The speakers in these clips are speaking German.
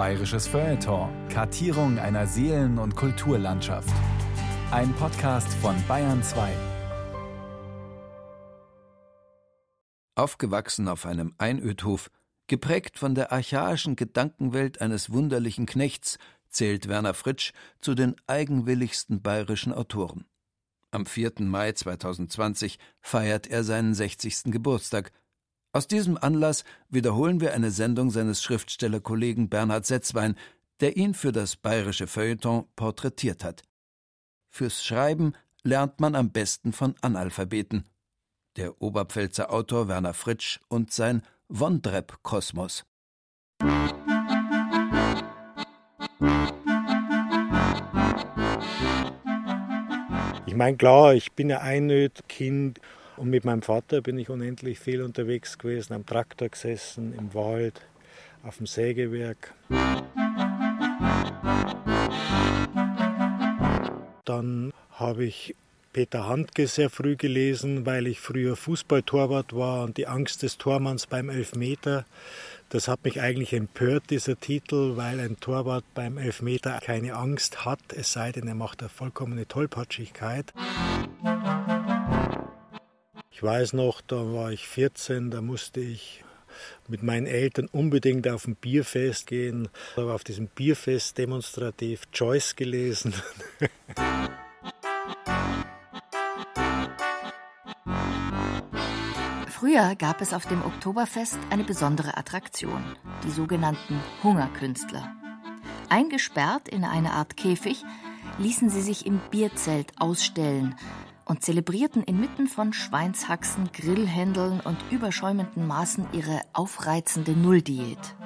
Bayerisches Feuilleton. Kartierung einer Seelen- und Kulturlandschaft. Ein Podcast von Bayern 2. Aufgewachsen auf einem Einödhof, geprägt von der archaischen Gedankenwelt eines wunderlichen Knechts, zählt Werner Fritsch zu den eigenwilligsten bayerischen Autoren. Am 4. Mai 2020 feiert er seinen 60. Geburtstag. Aus diesem Anlass wiederholen wir eine Sendung seines Schriftstellerkollegen Bernhard Setzwein, der ihn für das bayerische Feuilleton porträtiert hat. Fürs Schreiben lernt man am besten von Analphabeten. Der Oberpfälzer Autor Werner Fritsch und sein Wondrep-Kosmos. Ich meine, klar, ich bin ein Einöd-Kind und mit meinem Vater bin ich unendlich viel unterwegs gewesen, am Traktor gesessen, im Wald, auf dem Sägewerk. Dann habe ich Peter Handke sehr früh gelesen, weil ich früher Fußballtorwart war und die Angst des Tormanns beim Elfmeter. Das hat mich eigentlich empört, dieser Titel, weil ein Torwart beim Elfmeter keine Angst hat, es sei denn, er macht eine vollkommene Tollpatschigkeit. Ich weiß noch, da war ich 14, da musste ich mit meinen Eltern unbedingt auf ein Bierfest gehen. Ich habe auf diesem Bierfest demonstrativ Joyce gelesen. Früher gab es auf dem Oktoberfest eine besondere Attraktion, die sogenannten Hungerkünstler. Eingesperrt in eine Art Käfig ließen sie sich im Bierzelt ausstellen und zelebrierten inmitten von Schweinshaxen, Grillhändeln und überschäumenden Maßen ihre aufreizende Nulldiät.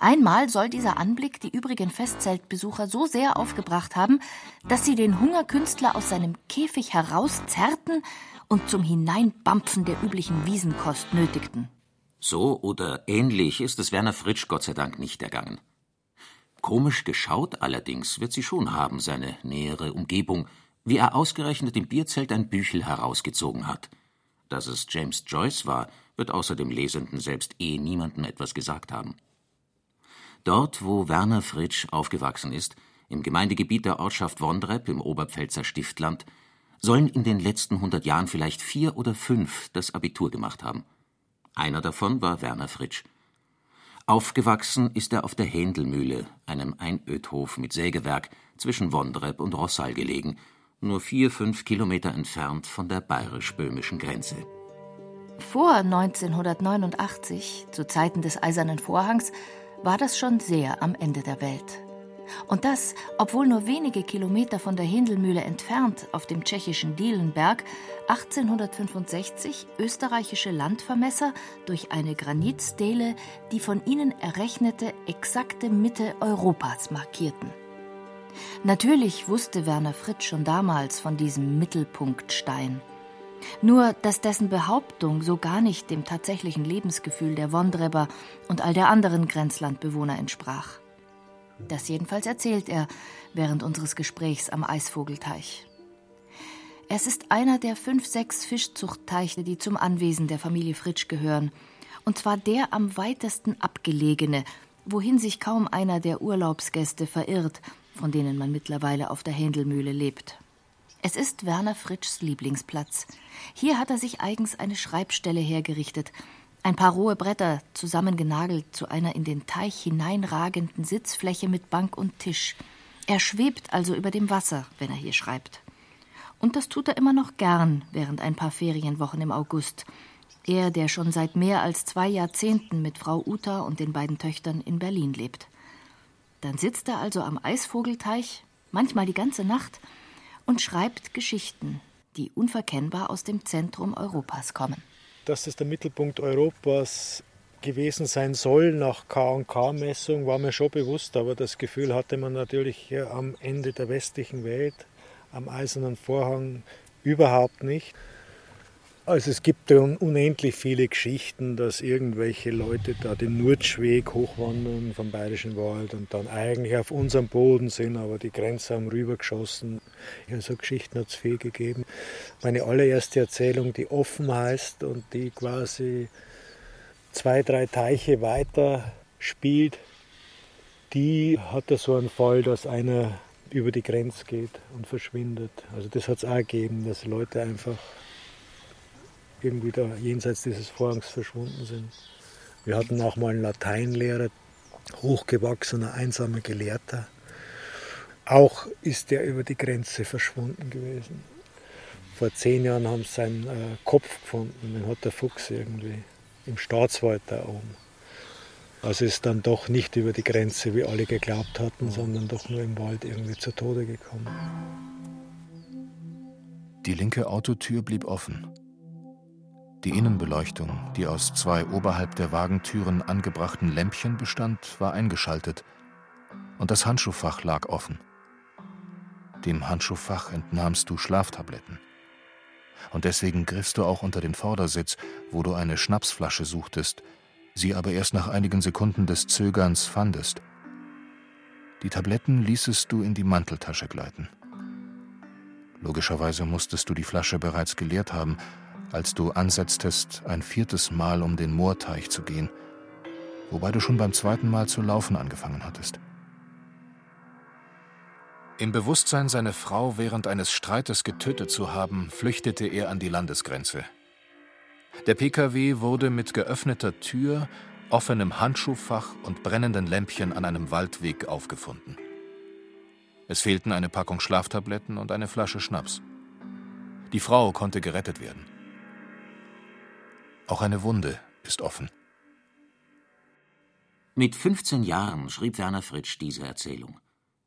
Einmal soll dieser Anblick die übrigen Festzeltbesucher so sehr aufgebracht haben, dass sie den Hungerkünstler aus seinem Käfig herauszerrten und zum Hineinbampfen der üblichen Wiesenkost nötigten. So oder ähnlich ist es Werner Fritsch Gott sei Dank nicht ergangen. Komisch geschaut allerdings wird sie schon haben, seine nähere Umgebung, wie er ausgerechnet im Bierzelt ein Büchel herausgezogen hat. Dass es James Joyce war, wird außer dem Lesenden selbst eh niemanden etwas gesagt haben. Dort, wo Werner Fritsch aufgewachsen ist, im Gemeindegebiet der Ortschaft Wondrep im Oberpfälzer Stiftland, sollen in den letzten hundert Jahren vielleicht vier oder fünf das Abitur gemacht haben. Einer davon war Werner Fritsch. Aufgewachsen ist er auf der Händelmühle, einem Einödhof mit Sägewerk zwischen Wondrep und Rossal gelegen, nur vier, fünf Kilometer entfernt von der bayerisch-böhmischen Grenze. Vor 1989, zu Zeiten des Eisernen Vorhangs, war das schon sehr am Ende der Welt. Und das, obwohl nur wenige Kilometer von der Hindelmühle entfernt auf dem tschechischen Dielenberg 1865 österreichische Landvermesser durch eine Granitstele die von ihnen errechnete exakte Mitte Europas markierten. Natürlich wusste Werner Fritsch schon damals von diesem Mittelpunktstein. Nur, dass dessen Behauptung so gar nicht dem tatsächlichen Lebensgefühl der Wondreber und all der anderen Grenzlandbewohner entsprach. Das jedenfalls erzählt er während unseres Gesprächs am Eisvogelteich. Es ist einer der fünf, sechs Fischzuchtteiche, die zum Anwesen der Familie Fritsch gehören, und zwar der am weitesten abgelegene, wohin sich kaum einer der Urlaubsgäste verirrt, von denen man mittlerweile auf der Händelmühle lebt. Es ist Werner Fritschs Lieblingsplatz. Hier hat er sich eigens eine Schreibstelle hergerichtet, ein paar rohe Bretter zusammengenagelt zu einer in den Teich hineinragenden Sitzfläche mit Bank und Tisch. Er schwebt also über dem Wasser, wenn er hier schreibt. Und das tut er immer noch gern während ein paar Ferienwochen im August. Er, der schon seit mehr als zwei Jahrzehnten mit Frau Uta und den beiden Töchtern in Berlin lebt. Dann sitzt er also am Eisvogelteich, manchmal die ganze Nacht, und schreibt Geschichten, die unverkennbar aus dem Zentrum Europas kommen dass es der Mittelpunkt Europas gewesen sein soll nach K&K-Messung, war mir schon bewusst, aber das Gefühl hatte man natürlich am Ende der westlichen Welt, am Eisernen Vorhang überhaupt nicht. Also es gibt unendlich viele Geschichten, dass irgendwelche Leute da den Nurtschweg hochwandern vom Bayerischen Wald und dann eigentlich auf unserem Boden sind, aber die Grenze haben rübergeschossen. Ja, so Geschichten hat es viel gegeben. Meine allererste Erzählung, die offen heißt und die quasi zwei, drei Teiche weiter spielt, die hatte so einen Fall, dass einer über die Grenze geht und verschwindet. Also das hat es auch gegeben, dass Leute einfach irgendwie da jenseits dieses Vorhangs verschwunden sind. Wir hatten auch mal einen Lateinlehrer, hochgewachsener, einsamer Gelehrter. Auch ist der über die Grenze verschwunden gewesen. Vor zehn Jahren haben sie seinen äh, Kopf gefunden, den hat der Fuchs irgendwie im Staatswald da oben. Also ist dann doch nicht über die Grenze, wie alle geglaubt hatten, sondern doch nur im Wald irgendwie zu Tode gekommen. Die linke Autotür blieb offen. Die Innenbeleuchtung, die aus zwei oberhalb der Wagentüren angebrachten Lämpchen bestand, war eingeschaltet und das Handschuhfach lag offen. Dem Handschuhfach entnahmst du Schlaftabletten. Und deswegen griffst du auch unter den Vordersitz, wo du eine Schnapsflasche suchtest, sie aber erst nach einigen Sekunden des Zögerns fandest. Die Tabletten ließest du in die Manteltasche gleiten. Logischerweise musstest du die Flasche bereits geleert haben, als du ansetztest, ein viertes Mal um den Moorteich zu gehen, wobei du schon beim zweiten Mal zu laufen angefangen hattest. Im Bewusstsein, seine Frau während eines Streites getötet zu haben, flüchtete er an die Landesgrenze. Der Pkw wurde mit geöffneter Tür, offenem Handschuhfach und brennenden Lämpchen an einem Waldweg aufgefunden. Es fehlten eine Packung Schlaftabletten und eine Flasche Schnaps. Die Frau konnte gerettet werden. Auch eine Wunde ist offen. Mit 15 Jahren schrieb Werner Fritsch diese Erzählung.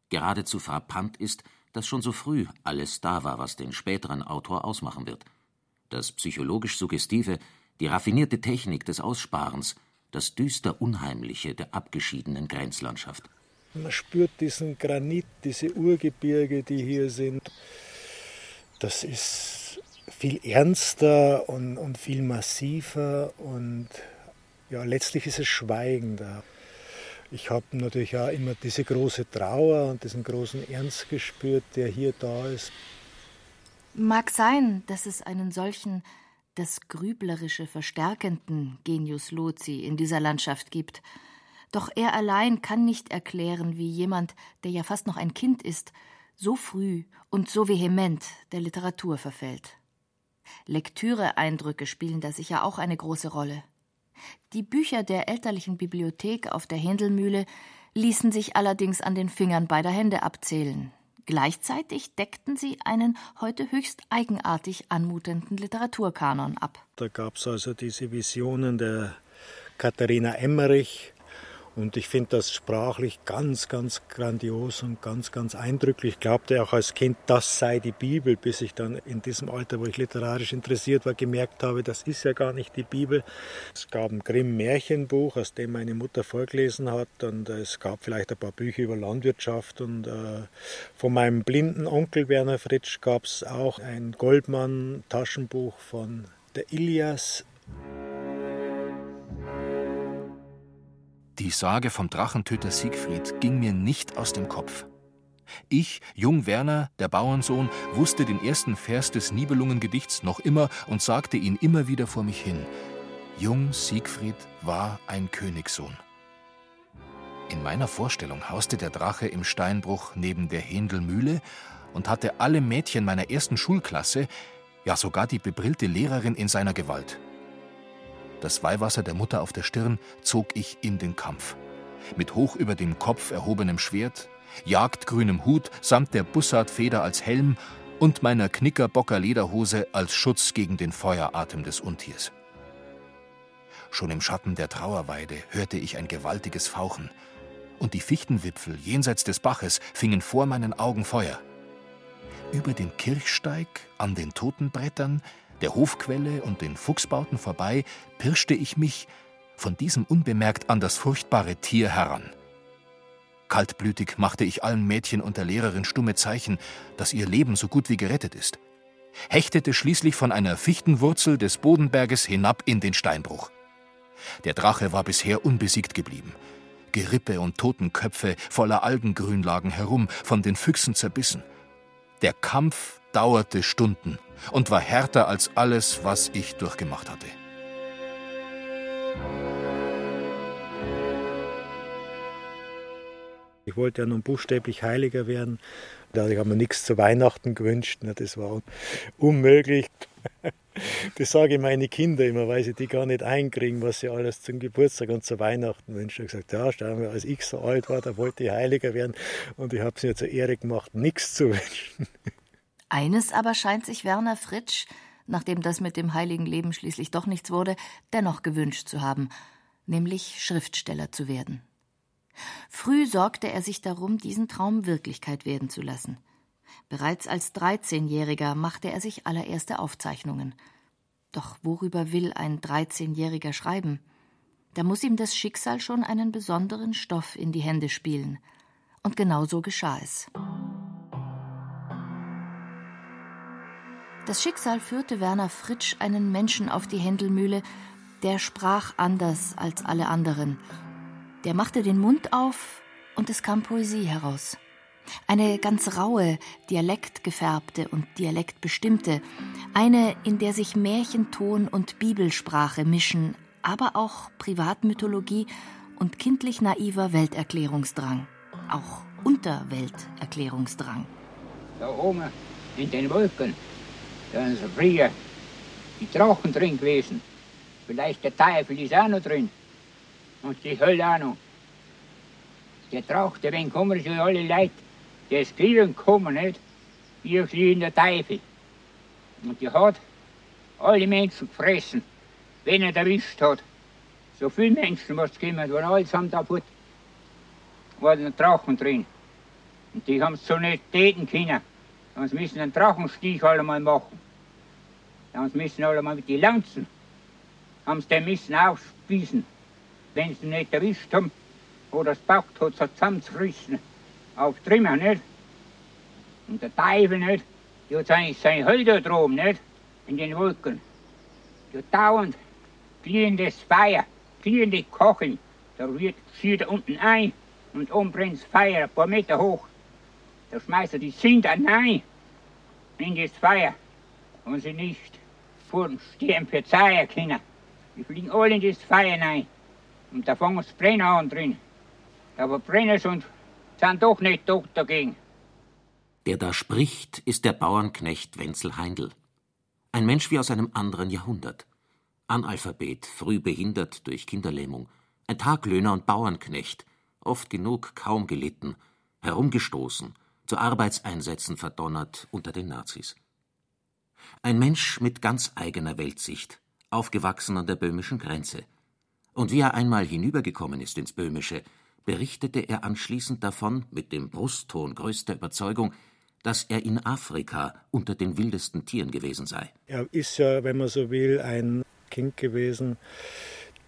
Geradezu frappant ist, dass schon so früh alles da war, was den späteren Autor ausmachen wird – das psychologisch Suggestive, die raffinierte Technik des Aussparens, das düster Unheimliche der abgeschiedenen Grenzlandschaft. Man spürt diesen Granit, diese Urgebirge, die hier sind. Das ist viel ernster und, und viel massiver und ja, letztlich ist es schweigender. Ich habe natürlich auch immer diese große Trauer und diesen großen Ernst gespürt, der hier da ist. Mag sein, dass es einen solchen, das Grüblerische verstärkenden Genius Loci in dieser Landschaft gibt. Doch er allein kann nicht erklären, wie jemand, der ja fast noch ein Kind ist, so früh und so vehement der Literatur verfällt. Lektüreeindrücke spielen da sicher auch eine große Rolle. Die Bücher der elterlichen Bibliothek auf der Händelmühle ließen sich allerdings an den Fingern beider Hände abzählen. Gleichzeitig deckten sie einen heute höchst eigenartig anmutenden Literaturkanon ab. Da gab es also diese Visionen der Katharina Emmerich, und ich finde das sprachlich ganz, ganz grandios und ganz, ganz eindrücklich. Ich glaubte auch als Kind, das sei die Bibel, bis ich dann in diesem Alter, wo ich literarisch interessiert war, gemerkt habe, das ist ja gar nicht die Bibel. Es gab ein Grimm-Märchenbuch, aus dem meine Mutter vorgelesen hat, und es gab vielleicht ein paar Bücher über Landwirtschaft. Und äh, von meinem blinden Onkel Werner Fritsch gab es auch ein Goldmann-Taschenbuch von der Ilias. Die Sage vom Drachentöter Siegfried ging mir nicht aus dem Kopf. Ich, Jung Werner, der Bauernsohn, wusste den ersten Vers des Nibelungengedichts noch immer und sagte ihn immer wieder vor mich hin. Jung Siegfried war ein Königssohn. In meiner Vorstellung hauste der Drache im Steinbruch neben der Händelmühle und hatte alle Mädchen meiner ersten Schulklasse, ja sogar die bebrillte Lehrerin in seiner Gewalt das Weihwasser der Mutter auf der Stirn, zog ich in den Kampf. Mit hoch über dem Kopf erhobenem Schwert, jagdgrünem Hut samt der Bussardfeder als Helm und meiner Knickerbocker Lederhose als Schutz gegen den Feueratem des Untiers. Schon im Schatten der Trauerweide hörte ich ein gewaltiges Fauchen, und die Fichtenwipfel jenseits des Baches fingen vor meinen Augen Feuer. Über den Kirchsteig, an den Totenbrettern, der Hofquelle und den Fuchsbauten vorbei, pirschte ich mich von diesem unbemerkt an das furchtbare Tier heran. Kaltblütig machte ich allen Mädchen und der Lehrerin stumme Zeichen, dass ihr Leben so gut wie gerettet ist, hechtete schließlich von einer Fichtenwurzel des Bodenberges hinab in den Steinbruch. Der Drache war bisher unbesiegt geblieben. Gerippe und Totenköpfe voller Algengrün lagen herum, von den Füchsen zerbissen. Der Kampf dauerte Stunden und war härter als alles, was ich durchgemacht hatte. Ich wollte ja nun buchstäblich Heiliger werden. Da habe ich mir nichts zu Weihnachten gewünscht. Das war unmöglich. Das sage ich meine Kinder immer, weil sie die gar nicht einkriegen, was sie alles zum Geburtstag und zu Weihnachten wünschen. Ich habe gesagt, ja, als ich so alt war, da wollte ich Heiliger werden und ich habe es mir zur Ehre gemacht, nichts zu wünschen. Eines aber scheint sich Werner Fritsch, nachdem das mit dem heiligen Leben schließlich doch nichts wurde, dennoch gewünscht zu haben, nämlich Schriftsteller zu werden. Früh sorgte er sich darum, diesen Traum Wirklichkeit werden zu lassen. Bereits als 13-Jähriger machte er sich allererste Aufzeichnungen. Doch worüber will ein 13-Jähriger schreiben? Da muss ihm das Schicksal schon einen besonderen Stoff in die Hände spielen. Und genau so geschah es. Das Schicksal führte Werner Fritsch einen Menschen auf die Händelmühle, der sprach anders als alle anderen. Der machte den Mund auf und es kam Poesie heraus. Eine ganz raue, dialektgefärbte und dialektbestimmte, eine, in der sich Märchenton und Bibelsprache mischen, aber auch Privatmythologie und kindlich naiver Welterklärungsdrang, auch Unterwelterklärungsdrang. Da oben in den Wolken, da sind früher die Drachen drin gewesen. Vielleicht der Teufel ist auch noch drin. Und die Hölle auch noch. Der Drache, der wenn kommen schon alle Leute das Kriegen kommen nicht, wie in der Teufel. Und die hat alle Menschen gefressen, wenn er erwischt hat. So viele Menschen, was gekommen waren, alles haben da fort, waren Drachen drin. Und die haben es so nicht täten können. Sonst müssen einen Drachenstich alle mal machen. Sonst müssen alle mal mit den Lanzen, haben sie den müssen aufspießen. Wenn sie nicht erwischt haben, oder das Bauch hat, so zusammenzurissen auf Trimmer, nicht? Und der Teufel, nicht? Der hat sein, sein Höll da droben, nicht? In den Wolken. Der dauernd glühendes Feuer, glühende Kacheln. Da wird, schießt unten ein und oben brennt das Feuer ein paar Meter hoch. Da schmeißt er die Sünder rein in das Feuer und sie nicht vor dem Stirn verzeihen können. Die fliegen alle in das Feuer rein und da fangen sie brennen an drin. Aber brennen sie und sind doch nicht tot dagegen. Der da spricht, ist der Bauernknecht Wenzel Heindl. Ein Mensch wie aus einem anderen Jahrhundert. Analphabet, früh behindert durch Kinderlähmung, ein Taglöhner und Bauernknecht, oft genug kaum gelitten, herumgestoßen, zu Arbeitseinsätzen verdonnert unter den Nazis. Ein Mensch mit ganz eigener Weltsicht, aufgewachsen an der böhmischen Grenze. Und wie er einmal hinübergekommen ist ins Böhmische, berichtete er anschließend davon mit dem Brustton größter Überzeugung, dass er in Afrika unter den wildesten Tieren gewesen sei. Er ist ja, wenn man so will, ein Kind gewesen,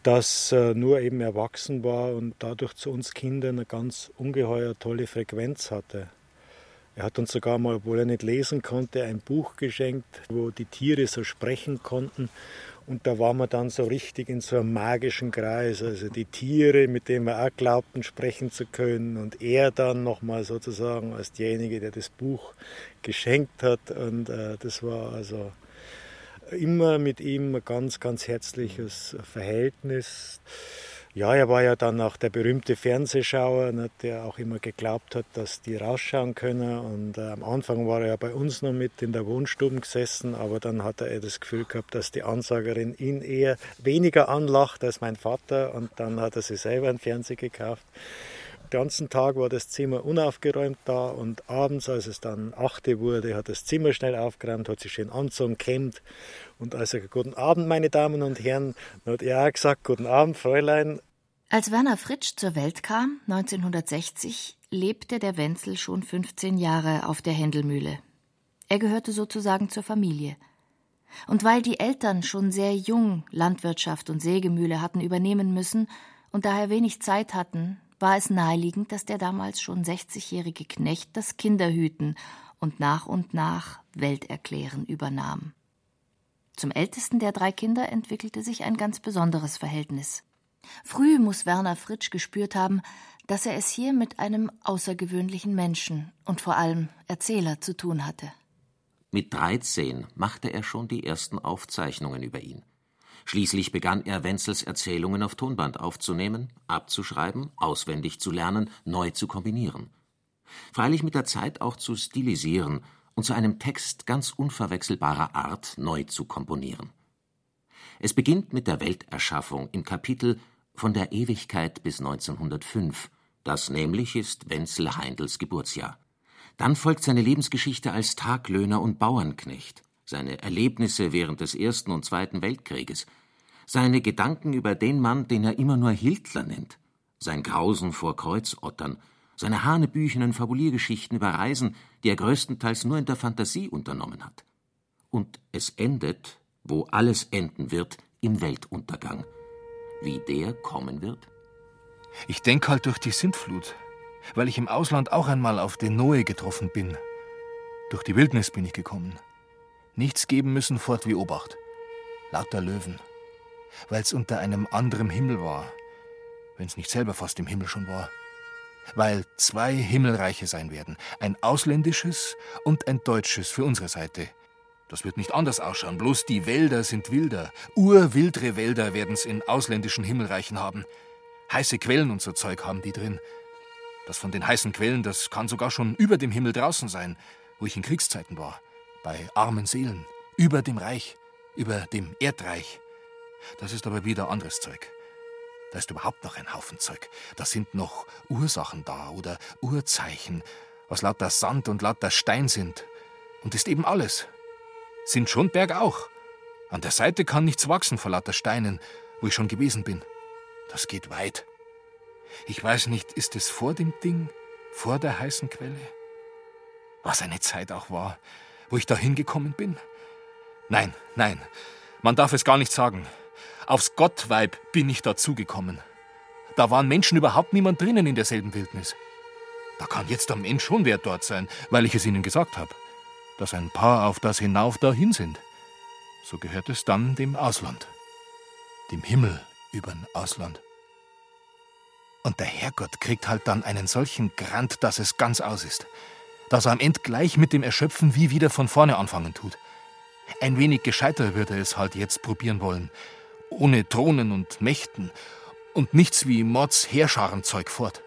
das äh, nur eben erwachsen war und dadurch zu uns Kindern eine ganz ungeheuer tolle Frequenz hatte. Er hat uns sogar mal, obwohl er nicht lesen konnte, ein Buch geschenkt, wo die Tiere so sprechen konnten. Und da waren wir dann so richtig in so einem magischen Kreis. Also die Tiere, mit denen wir auch glaubten, sprechen zu können. Und er dann nochmal sozusagen als derjenige, der das Buch geschenkt hat. Und äh, das war also immer mit ihm ein ganz, ganz herzliches Verhältnis. Ja, er war ja dann auch der berühmte Fernsehschauer, ne, der auch immer geglaubt hat, dass die rausschauen können. Und äh, am Anfang war er ja bei uns noch mit in der Wohnstube gesessen, aber dann hat er das Gefühl gehabt, dass die Ansagerin ihn eher weniger anlacht als mein Vater. Und dann hat er sich selber einen Fernseher gekauft. Ganzen Tag war das Zimmer unaufgeräumt da und abends, als es dann achte wurde, hat das Zimmer schnell aufgeräumt, hat sich schön anzogen, kämmt und als er Guten Abend, meine Damen und Herren, hat er auch gesagt, Guten Abend, Fräulein. Als Werner Fritsch zur Welt kam, 1960, lebte der Wenzel schon 15 Jahre auf der Händelmühle. Er gehörte sozusagen zur Familie. Und weil die Eltern schon sehr jung Landwirtschaft und Sägemühle hatten übernehmen müssen und daher wenig Zeit hatten, war es naheliegend, dass der damals schon 60-jährige Knecht das Kinderhüten und nach und nach Welterklären übernahm. Zum ältesten der drei Kinder entwickelte sich ein ganz besonderes Verhältnis. Früh muss Werner Fritsch gespürt haben, dass er es hier mit einem außergewöhnlichen Menschen und vor allem Erzähler zu tun hatte. Mit 13 machte er schon die ersten Aufzeichnungen über ihn. Schließlich begann er, Wenzels Erzählungen auf Tonband aufzunehmen, abzuschreiben, auswendig zu lernen, neu zu kombinieren. Freilich mit der Zeit auch zu stilisieren und zu einem Text ganz unverwechselbarer Art neu zu komponieren. Es beginnt mit der Welterschaffung im Kapitel Von der Ewigkeit bis 1905, das nämlich ist Wenzel Heindels Geburtsjahr. Dann folgt seine Lebensgeschichte als Taglöhner und Bauernknecht, seine Erlebnisse während des Ersten und Zweiten Weltkrieges, seine Gedanken über den Mann, den er immer nur Hitler nennt, sein Grausen vor Kreuzottern, seine hanebüchenen Fabuliergeschichten über Reisen, die er größtenteils nur in der Fantasie unternommen hat. Und es endet, wo alles enden wird, im Weltuntergang. Wie der kommen wird? Ich denke halt durch die Sintflut, weil ich im Ausland auch einmal auf den Noe getroffen bin. Durch die Wildnis bin ich gekommen. Nichts geben müssen fort wie Obacht. Lauter Löwen. Weil's unter einem anderen Himmel war, wenn's nicht selber fast im Himmel schon war. Weil zwei Himmelreiche sein werden, ein ausländisches und ein deutsches für unsere Seite. Das wird nicht anders ausschauen, bloß die Wälder sind wilder. Urwildre Wälder werden's in ausländischen Himmelreichen haben. Heiße Quellen und so Zeug haben die drin. Das von den heißen Quellen, das kann sogar schon über dem Himmel draußen sein, wo ich in Kriegszeiten war. Bei armen Seelen. Über dem Reich. Über dem Erdreich. Das ist aber wieder anderes Zeug. Da ist überhaupt noch ein Haufen Zeug. Da sind noch Ursachen da oder Urzeichen, was lauter Sand und lauter Stein sind. Und ist eben alles. Sind schon Berg auch. An der Seite kann nichts wachsen vor lauter Steinen, wo ich schon gewesen bin. Das geht weit. Ich weiß nicht, ist es vor dem Ding, vor der heißen Quelle? Was eine Zeit auch war, wo ich da hingekommen bin? Nein, nein, man darf es gar nicht sagen. Aufs Gottweib bin ich dazugekommen. Da waren Menschen überhaupt niemand drinnen in derselben Wildnis. Da kann jetzt der Mensch schon wer dort sein, weil ich es ihnen gesagt habe, dass ein paar auf das hinauf dahin sind. So gehört es dann dem Ausland, dem Himmel übern Ausland. Und der Herrgott kriegt halt dann einen solchen Grant, dass es ganz aus ist. Dass er am Ende gleich mit dem Erschöpfen wie wieder von vorne anfangen tut. Ein wenig gescheiter würde er es halt jetzt probieren wollen. Ohne Thronen und Mächten. Und nichts wie Mords Heerscharenzeug fort.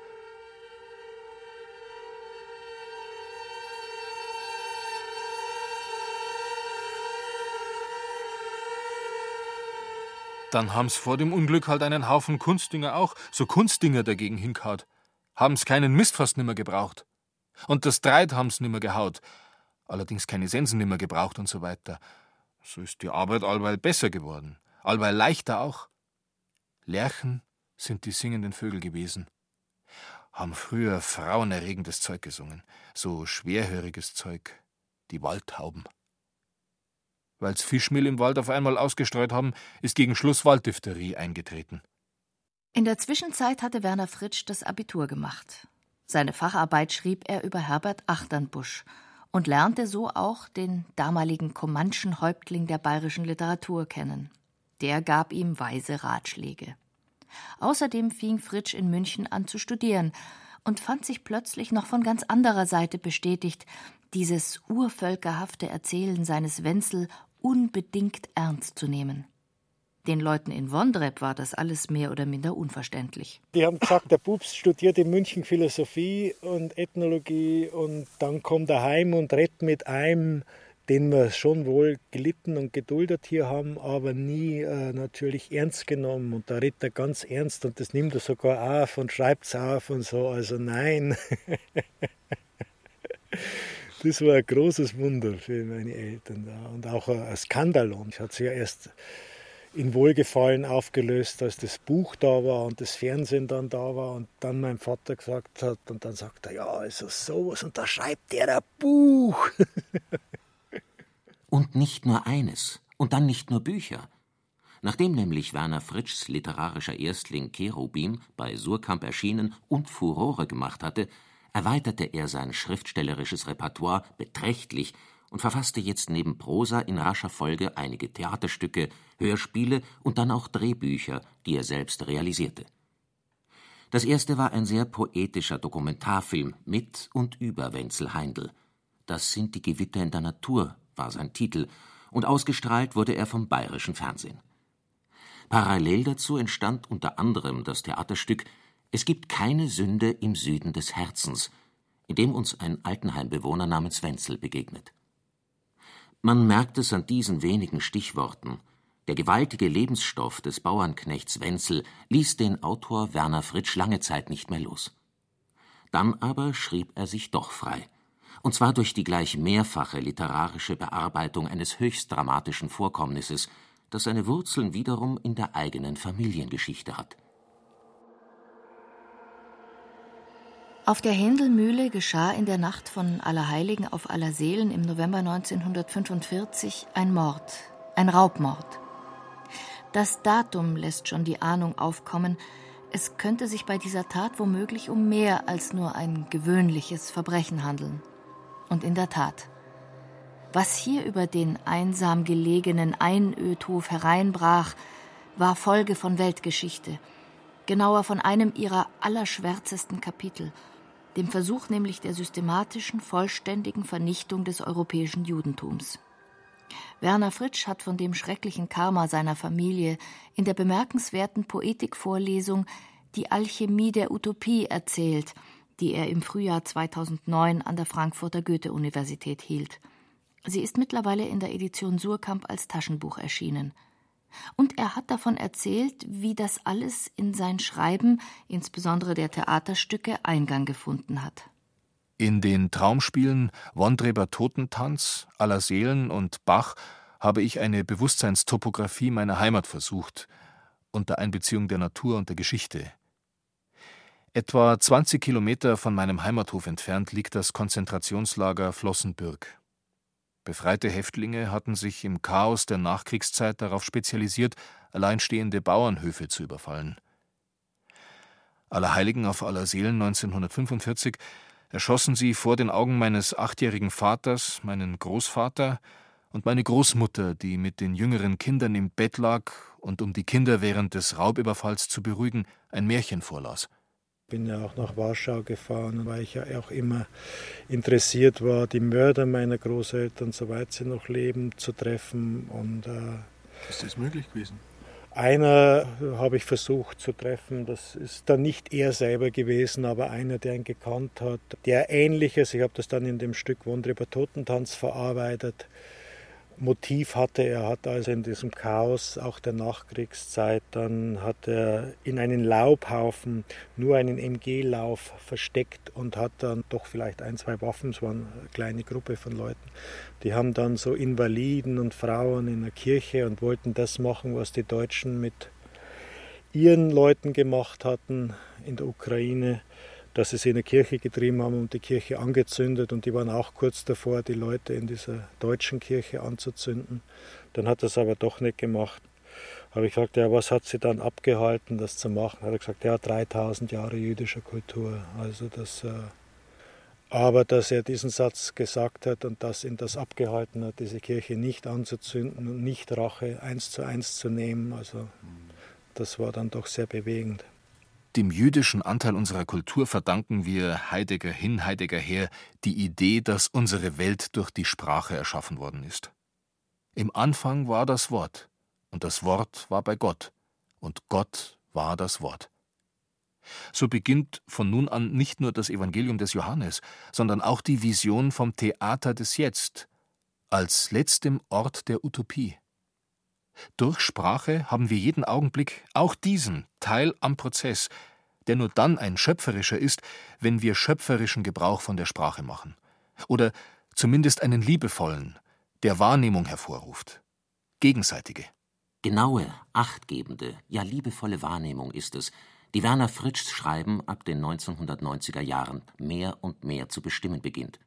Dann haben's vor dem Unglück halt einen Haufen Kunstdinger auch, so Kunstdinger dagegen hinkaut. Haben's keinen Mist fast nimmer gebraucht. Und das Dreit haben's nimmer gehaut. Allerdings keine Sensen nimmer gebraucht und so weiter. So ist die Arbeit allweil besser geworden. Allweil leichter auch. Lerchen sind die singenden Vögel gewesen. Haben früher frauenerregendes Zeug gesungen. So schwerhöriges Zeug. Die Waldtauben weil's Fischmehl im Wald auf einmal ausgestreut haben, ist gegen Schluss Walddiphtherie eingetreten. In der Zwischenzeit hatte Werner Fritsch das Abitur gemacht. Seine Facharbeit schrieb er über Herbert Achternbusch und lernte so auch den damaligen Comanchen Häuptling der bayerischen Literatur kennen. Der gab ihm weise Ratschläge. Außerdem fing Fritsch in München an zu studieren und fand sich plötzlich noch von ganz anderer Seite bestätigt, dieses urvölkerhafte Erzählen seines Wenzel unbedingt ernst zu nehmen. Den Leuten in Wondrep war das alles mehr oder minder unverständlich. Die haben gesagt, der Bubs studiert in München Philosophie und Ethnologie und dann kommt er heim und redet mit einem, den wir schon wohl gelitten und geduldet hier haben, aber nie äh, natürlich ernst genommen. Und da redet er ganz ernst und das nimmt er sogar auf und schreibt es auf und so. Also nein. das war ein großes Wunder für meine Eltern da. und auch ein Skandalon. Ich hatte sich ja erst in Wohlgefallen aufgelöst, als das Buch da war und das Fernsehen dann da war und dann mein Vater gesagt hat und dann sagt er, ja, also sowas und da schreibt der ein Buch. und nicht nur eines und dann nicht nur Bücher. Nachdem nämlich Werner Fritschs literarischer Erstling Cherubim bei Surkamp erschienen und Furore gemacht hatte, erweiterte er sein schriftstellerisches Repertoire beträchtlich und verfasste jetzt neben Prosa in rascher Folge einige Theaterstücke, Hörspiele und dann auch Drehbücher, die er selbst realisierte. Das erste war ein sehr poetischer Dokumentarfilm mit und über Wenzel Heindl. Das sind die Gewitter in der Natur war sein Titel, und ausgestrahlt wurde er vom bayerischen Fernsehen. Parallel dazu entstand unter anderem das Theaterstück Es gibt keine Sünde im Süden des Herzens, in dem uns ein Altenheimbewohner namens Wenzel begegnet. Man merkt es an diesen wenigen Stichworten. Der gewaltige Lebensstoff des Bauernknechts Wenzel ließ den Autor Werner Fritsch lange Zeit nicht mehr los. Dann aber schrieb er sich doch frei und zwar durch die gleich mehrfache literarische Bearbeitung eines höchst dramatischen Vorkommnisses, das seine Wurzeln wiederum in der eigenen Familiengeschichte hat. Auf der Händelmühle geschah in der Nacht von Allerheiligen auf Allerseelen im November 1945 ein Mord, ein Raubmord. Das Datum lässt schon die Ahnung aufkommen, es könnte sich bei dieser Tat womöglich um mehr als nur ein gewöhnliches Verbrechen handeln. Und in der Tat, was hier über den einsam gelegenen Einödhof hereinbrach, war Folge von Weltgeschichte, genauer von einem ihrer allerschwärzesten Kapitel, dem Versuch nämlich der systematischen, vollständigen Vernichtung des europäischen Judentums. Werner Fritsch hat von dem schrecklichen Karma seiner Familie in der bemerkenswerten Poetikvorlesung Die Alchemie der Utopie erzählt, die er im Frühjahr 2009 an der Frankfurter Goethe-Universität hielt. Sie ist mittlerweile in der Edition Surkamp als Taschenbuch erschienen. Und er hat davon erzählt, wie das alles in sein Schreiben, insbesondere der Theaterstücke, Eingang gefunden hat. In den Traumspielen Wondreber Totentanz, Aller Seelen und Bach habe ich eine Bewusstseinstopographie meiner Heimat versucht, unter Einbeziehung der Natur und der Geschichte. Etwa 20 Kilometer von meinem Heimathof entfernt liegt das Konzentrationslager Flossenbürg. Befreite Häftlinge hatten sich im Chaos der Nachkriegszeit darauf spezialisiert, alleinstehende Bauernhöfe zu überfallen. Allerheiligen auf Allerseelen 1945 erschossen sie vor den Augen meines achtjährigen Vaters, meinen Großvater und meine Großmutter, die mit den jüngeren Kindern im Bett lag und um die Kinder während des Raubüberfalls zu beruhigen, ein Märchen vorlas bin ja auch nach Warschau gefahren, weil ich ja auch immer interessiert war, die Mörder meiner Großeltern, soweit sie noch leben, zu treffen. Und, äh, ist das möglich gewesen? Einer habe ich versucht zu treffen, das ist dann nicht er selber gewesen, aber einer, der ihn gekannt hat, der ähnliches, ich habe das dann in dem Stück Wondrüber Totentanz verarbeitet, Motiv hatte. Er hat also in diesem Chaos auch der Nachkriegszeit, dann hat er in einen Laubhaufen nur einen MG-Lauf versteckt und hat dann doch vielleicht ein, zwei Waffen, es war eine kleine Gruppe von Leuten, die haben dann so Invaliden und Frauen in der Kirche und wollten das machen, was die Deutschen mit ihren Leuten gemacht hatten in der Ukraine dass sie sie in eine Kirche getrieben haben und die Kirche angezündet und die waren auch kurz davor, die Leute in dieser deutschen Kirche anzuzünden. Dann hat er es aber doch nicht gemacht. Habe ich gefragt, ja, was hat sie dann abgehalten, das zu machen? Hat er gesagt, ja, 3000 Jahre jüdischer Kultur. Also das, äh, aber dass er diesen Satz gesagt hat und dass ihn das abgehalten hat, diese Kirche nicht anzuzünden und nicht Rache eins zu eins zu nehmen, also das war dann doch sehr bewegend. Dem jüdischen Anteil unserer Kultur verdanken wir Heidegger hin, Heidegger her die Idee, dass unsere Welt durch die Sprache erschaffen worden ist. Im Anfang war das Wort, und das Wort war bei Gott, und Gott war das Wort. So beginnt von nun an nicht nur das Evangelium des Johannes, sondern auch die Vision vom Theater des Jetzt als letztem Ort der Utopie. Durch Sprache haben wir jeden Augenblick, auch diesen, Teil am Prozess, der nur dann ein schöpferischer ist, wenn wir schöpferischen Gebrauch von der Sprache machen. Oder zumindest einen liebevollen, der Wahrnehmung hervorruft. Gegenseitige. Genaue, achtgebende, ja liebevolle Wahrnehmung ist es, die Werner Fritschs Schreiben ab den 1990er Jahren mehr und mehr zu bestimmen beginnt.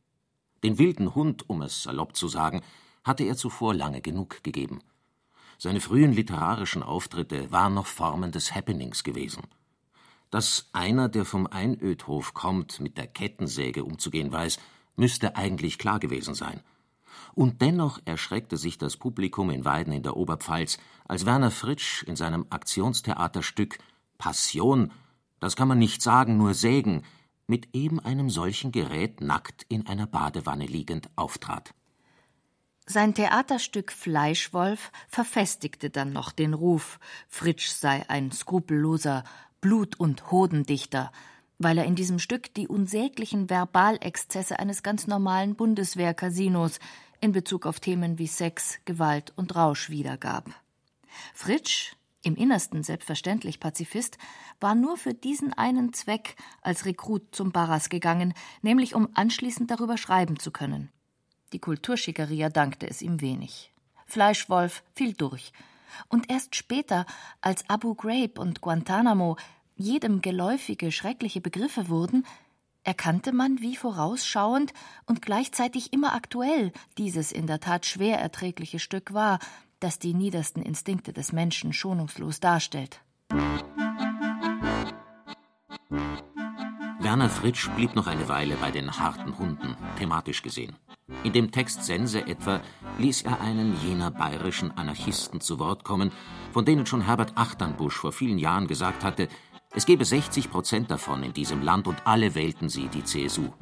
Den wilden Hund, um es salopp zu sagen, hatte er zuvor lange genug gegeben. Seine frühen literarischen Auftritte waren noch Formen des Happenings gewesen. Dass einer, der vom Einödhof kommt, mit der Kettensäge umzugehen weiß, müsste eigentlich klar gewesen sein. Und dennoch erschreckte sich das Publikum in Weiden in der Oberpfalz, als Werner Fritsch in seinem Aktionstheaterstück Passion, das kann man nicht sagen, nur sägen, mit eben einem solchen Gerät nackt in einer Badewanne liegend auftrat. Sein Theaterstück Fleischwolf verfestigte dann noch den Ruf, Fritsch sei ein skrupelloser Blut- und Hodendichter, weil er in diesem Stück die unsäglichen Verbalexzesse eines ganz normalen Bundeswehr-Casinos in Bezug auf Themen wie Sex, Gewalt und Rausch wiedergab. Fritsch, im Innersten selbstverständlich Pazifist, war nur für diesen einen Zweck als Rekrut zum Barras gegangen, nämlich um anschließend darüber schreiben zu können. Die Kulturschickeria dankte es ihm wenig. Fleischwolf fiel durch. Und erst später, als Abu Ghraib und Guantanamo jedem geläufige, schreckliche Begriffe wurden, erkannte man, wie vorausschauend und gleichzeitig immer aktuell dieses in der Tat schwer erträgliche Stück war, das die niedersten Instinkte des Menschen schonungslos darstellt. Werner Fritsch blieb noch eine Weile bei den harten Hunden, thematisch gesehen. In dem Text Sense etwa ließ er einen jener bayerischen Anarchisten zu Wort kommen, von denen schon Herbert Achternbusch vor vielen Jahren gesagt hatte, es gebe 60 Prozent davon in diesem Land und alle wählten sie die CSU.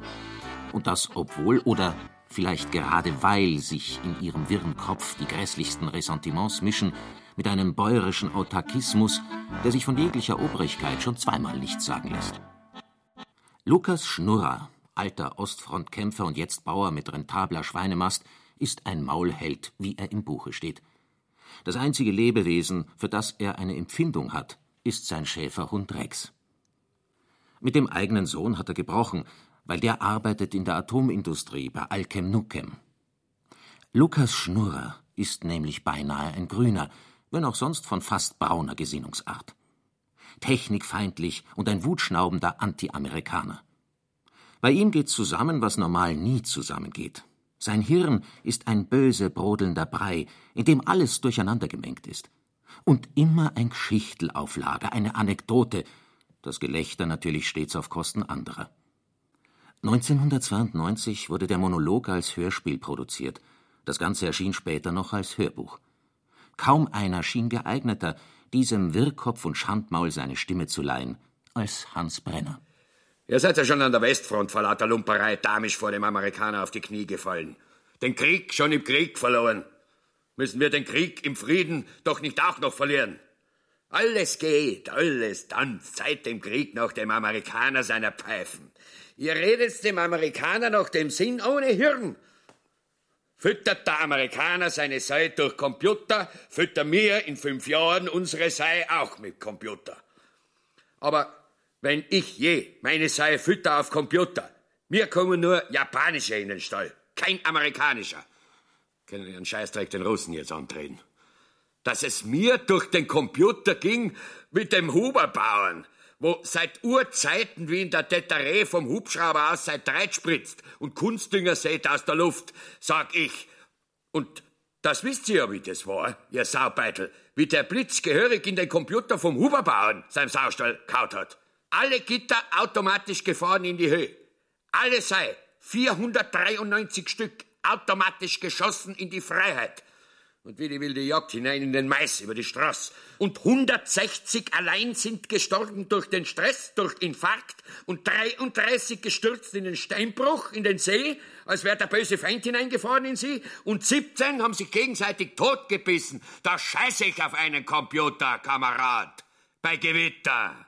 Und das obwohl oder vielleicht gerade weil sich in ihrem wirren Kopf die grässlichsten Ressentiments mischen, mit einem bäuerischen Autarkismus, der sich von jeglicher Obrigkeit schon zweimal nichts sagen lässt. Lukas Schnurrer alter Ostfrontkämpfer und jetzt Bauer mit rentabler Schweinemast, ist ein Maulheld, wie er im Buche steht. Das einzige Lebewesen, für das er eine Empfindung hat, ist sein Schäferhund Rex. Mit dem eigenen Sohn hat er gebrochen, weil der arbeitet in der Atomindustrie bei Alkem Nukem. Lukas Schnurrer ist nämlich beinahe ein Grüner, wenn auch sonst von fast brauner Gesinnungsart. Technikfeindlich und ein wutschnaubender Anti-Amerikaner. Bei ihm geht zusammen, was normal nie zusammengeht. Sein Hirn ist ein böse, brodelnder Brei, in dem alles durcheinandergemengt ist. Und immer ein Geschichtelauflager, eine Anekdote, das Gelächter natürlich stets auf Kosten anderer. 1992 wurde der Monolog als Hörspiel produziert. Das Ganze erschien später noch als Hörbuch. Kaum einer schien geeigneter, diesem Wirrkopf und Schandmaul seine Stimme zu leihen, als Hans Brenner. Ihr seid ja schon an der Westfront vor lauter Lumperei damisch vor dem Amerikaner auf die Knie gefallen. Den Krieg schon im Krieg verloren. Müssen wir den Krieg im Frieden doch nicht auch noch verlieren? Alles geht, alles tanzt seit dem Krieg nach dem Amerikaner seiner Pfeifen. Ihr redet dem Amerikaner nach dem Sinn ohne Hirn. Füttert der Amerikaner seine Sei durch Computer, füttern wir in fünf Jahren unsere Sei auch mit Computer. Aber wenn ich je meine Sei fütter auf Computer. Mir kommen nur japanische in den Stall, kein amerikanischer. Können ihren Scheißdreck den Russen jetzt antreten. Dass es mir durch den Computer ging mit dem Huberbauern, wo seit Urzeiten wie in der Tetaré vom Hubschrauber aus seit Dreit spritzt und Kunstdünger seht aus der Luft, sag ich. Und das wisst ihr ja, wie das war, ihr Saubeitel, wie der Blitz gehörig in den Computer vom Huberbauern seinem Saustall kaut hat. Alle Gitter automatisch gefahren in die Höhe. Alle sei 493 Stück automatisch geschossen in die Freiheit. Und wie die wilde Jagd hinein in den Mais über die Straße. Und 160 allein sind gestorben durch den Stress, durch Infarkt und 33 gestürzt in den Steinbruch, in den See, als wäre der böse Feind hineingefahren in sie. Und 17 haben sich gegenseitig totgebissen. Da scheiße ich auf einen Computer, Kamerad. Bei Gewitter.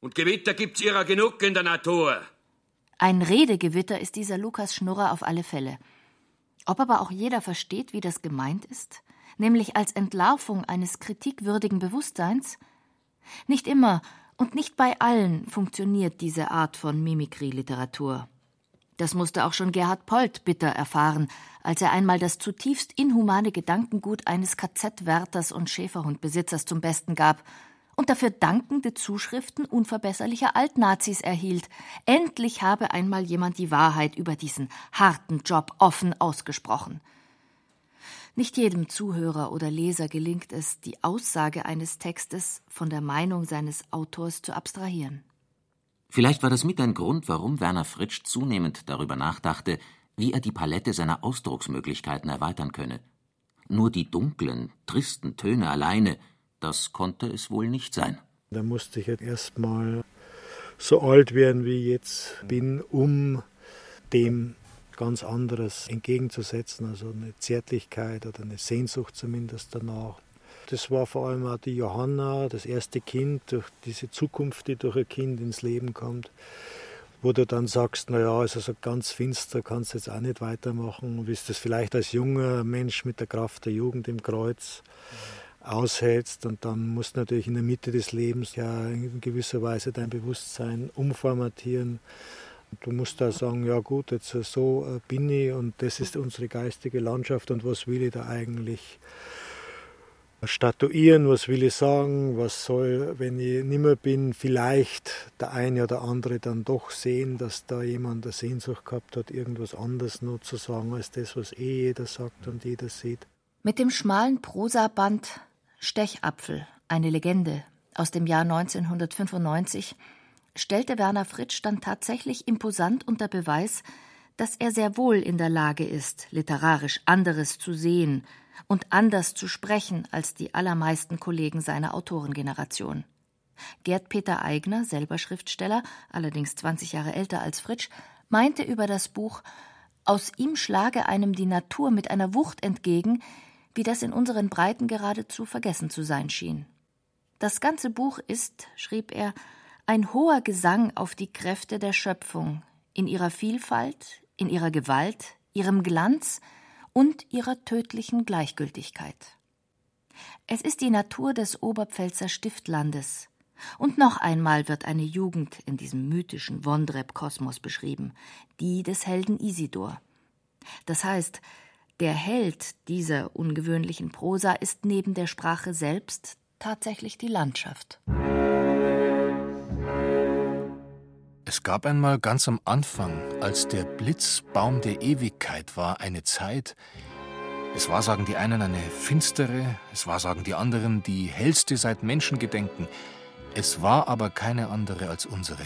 Und Gewitter gibt's ihrer genug in der Natur. Ein Redegewitter ist dieser Lukas Schnurrer auf alle Fälle. Ob aber auch jeder versteht, wie das gemeint ist, nämlich als Entlarvung eines kritikwürdigen Bewusstseins? Nicht immer und nicht bei allen funktioniert diese Art von Mimikry-Literatur. Das musste auch schon Gerhard Polt bitter erfahren, als er einmal das zutiefst inhumane Gedankengut eines KZ-Wärters und Schäferhundbesitzers zum Besten gab und dafür dankende Zuschriften unverbesserlicher Altnazis erhielt. Endlich habe einmal jemand die Wahrheit über diesen harten Job offen ausgesprochen. Nicht jedem Zuhörer oder Leser gelingt es, die Aussage eines Textes von der Meinung seines Autors zu abstrahieren. Vielleicht war das mit ein Grund, warum Werner Fritsch zunehmend darüber nachdachte, wie er die Palette seiner Ausdrucksmöglichkeiten erweitern könne. Nur die dunklen, tristen Töne alleine das konnte es wohl nicht sein. Da musste ich jetzt erst mal so alt werden, wie ich jetzt bin, um dem ganz anderes entgegenzusetzen, also eine Zärtlichkeit oder eine Sehnsucht zumindest danach. Das war vor allem auch die Johanna, das erste Kind, durch diese Zukunft, die durch ein Kind ins Leben kommt, wo du dann sagst, naja, also so ganz finster kannst du jetzt auch nicht weitermachen, willst das vielleicht als junger Mensch mit der Kraft der Jugend im Kreuz aushältst und dann musst du natürlich in der Mitte des Lebens ja in gewisser Weise dein Bewusstsein umformatieren. Du musst da sagen, ja gut, jetzt so äh, bin ich und das ist unsere geistige Landschaft und was will ich da eigentlich statuieren, was will ich sagen, was soll, wenn ich nimmer bin, vielleicht der eine oder andere dann doch sehen, dass da jemand eine Sehnsucht gehabt hat, irgendwas anderes nur zu sagen, als das, was eh jeder sagt und jeder sieht. Mit dem schmalen Prosaband Stechapfel, eine Legende aus dem Jahr 1995, stellte Werner Fritsch dann tatsächlich imposant unter Beweis, dass er sehr wohl in der Lage ist, literarisch anderes zu sehen und anders zu sprechen als die allermeisten Kollegen seiner Autorengeneration. Gerd Peter Eigner, selber Schriftsteller, allerdings 20 Jahre älter als Fritsch, meinte über das Buch, aus ihm schlage einem die Natur mit einer Wucht entgegen, wie das in unseren Breiten geradezu vergessen zu sein schien. Das ganze Buch ist, schrieb er, ein hoher Gesang auf die Kräfte der Schöpfung, in ihrer Vielfalt, in ihrer Gewalt, ihrem Glanz und ihrer tödlichen Gleichgültigkeit. Es ist die Natur des Oberpfälzer Stiftlandes, und noch einmal wird eine Jugend in diesem mythischen Wondreb-Kosmos beschrieben, die des Helden Isidor. Das heißt, der Held dieser ungewöhnlichen Prosa ist neben der Sprache selbst tatsächlich die Landschaft. Es gab einmal ganz am Anfang, als der Blitzbaum der Ewigkeit war, eine Zeit, es war, sagen die einen, eine finstere, es war, sagen die anderen, die hellste seit Menschengedenken, es war aber keine andere als unsere,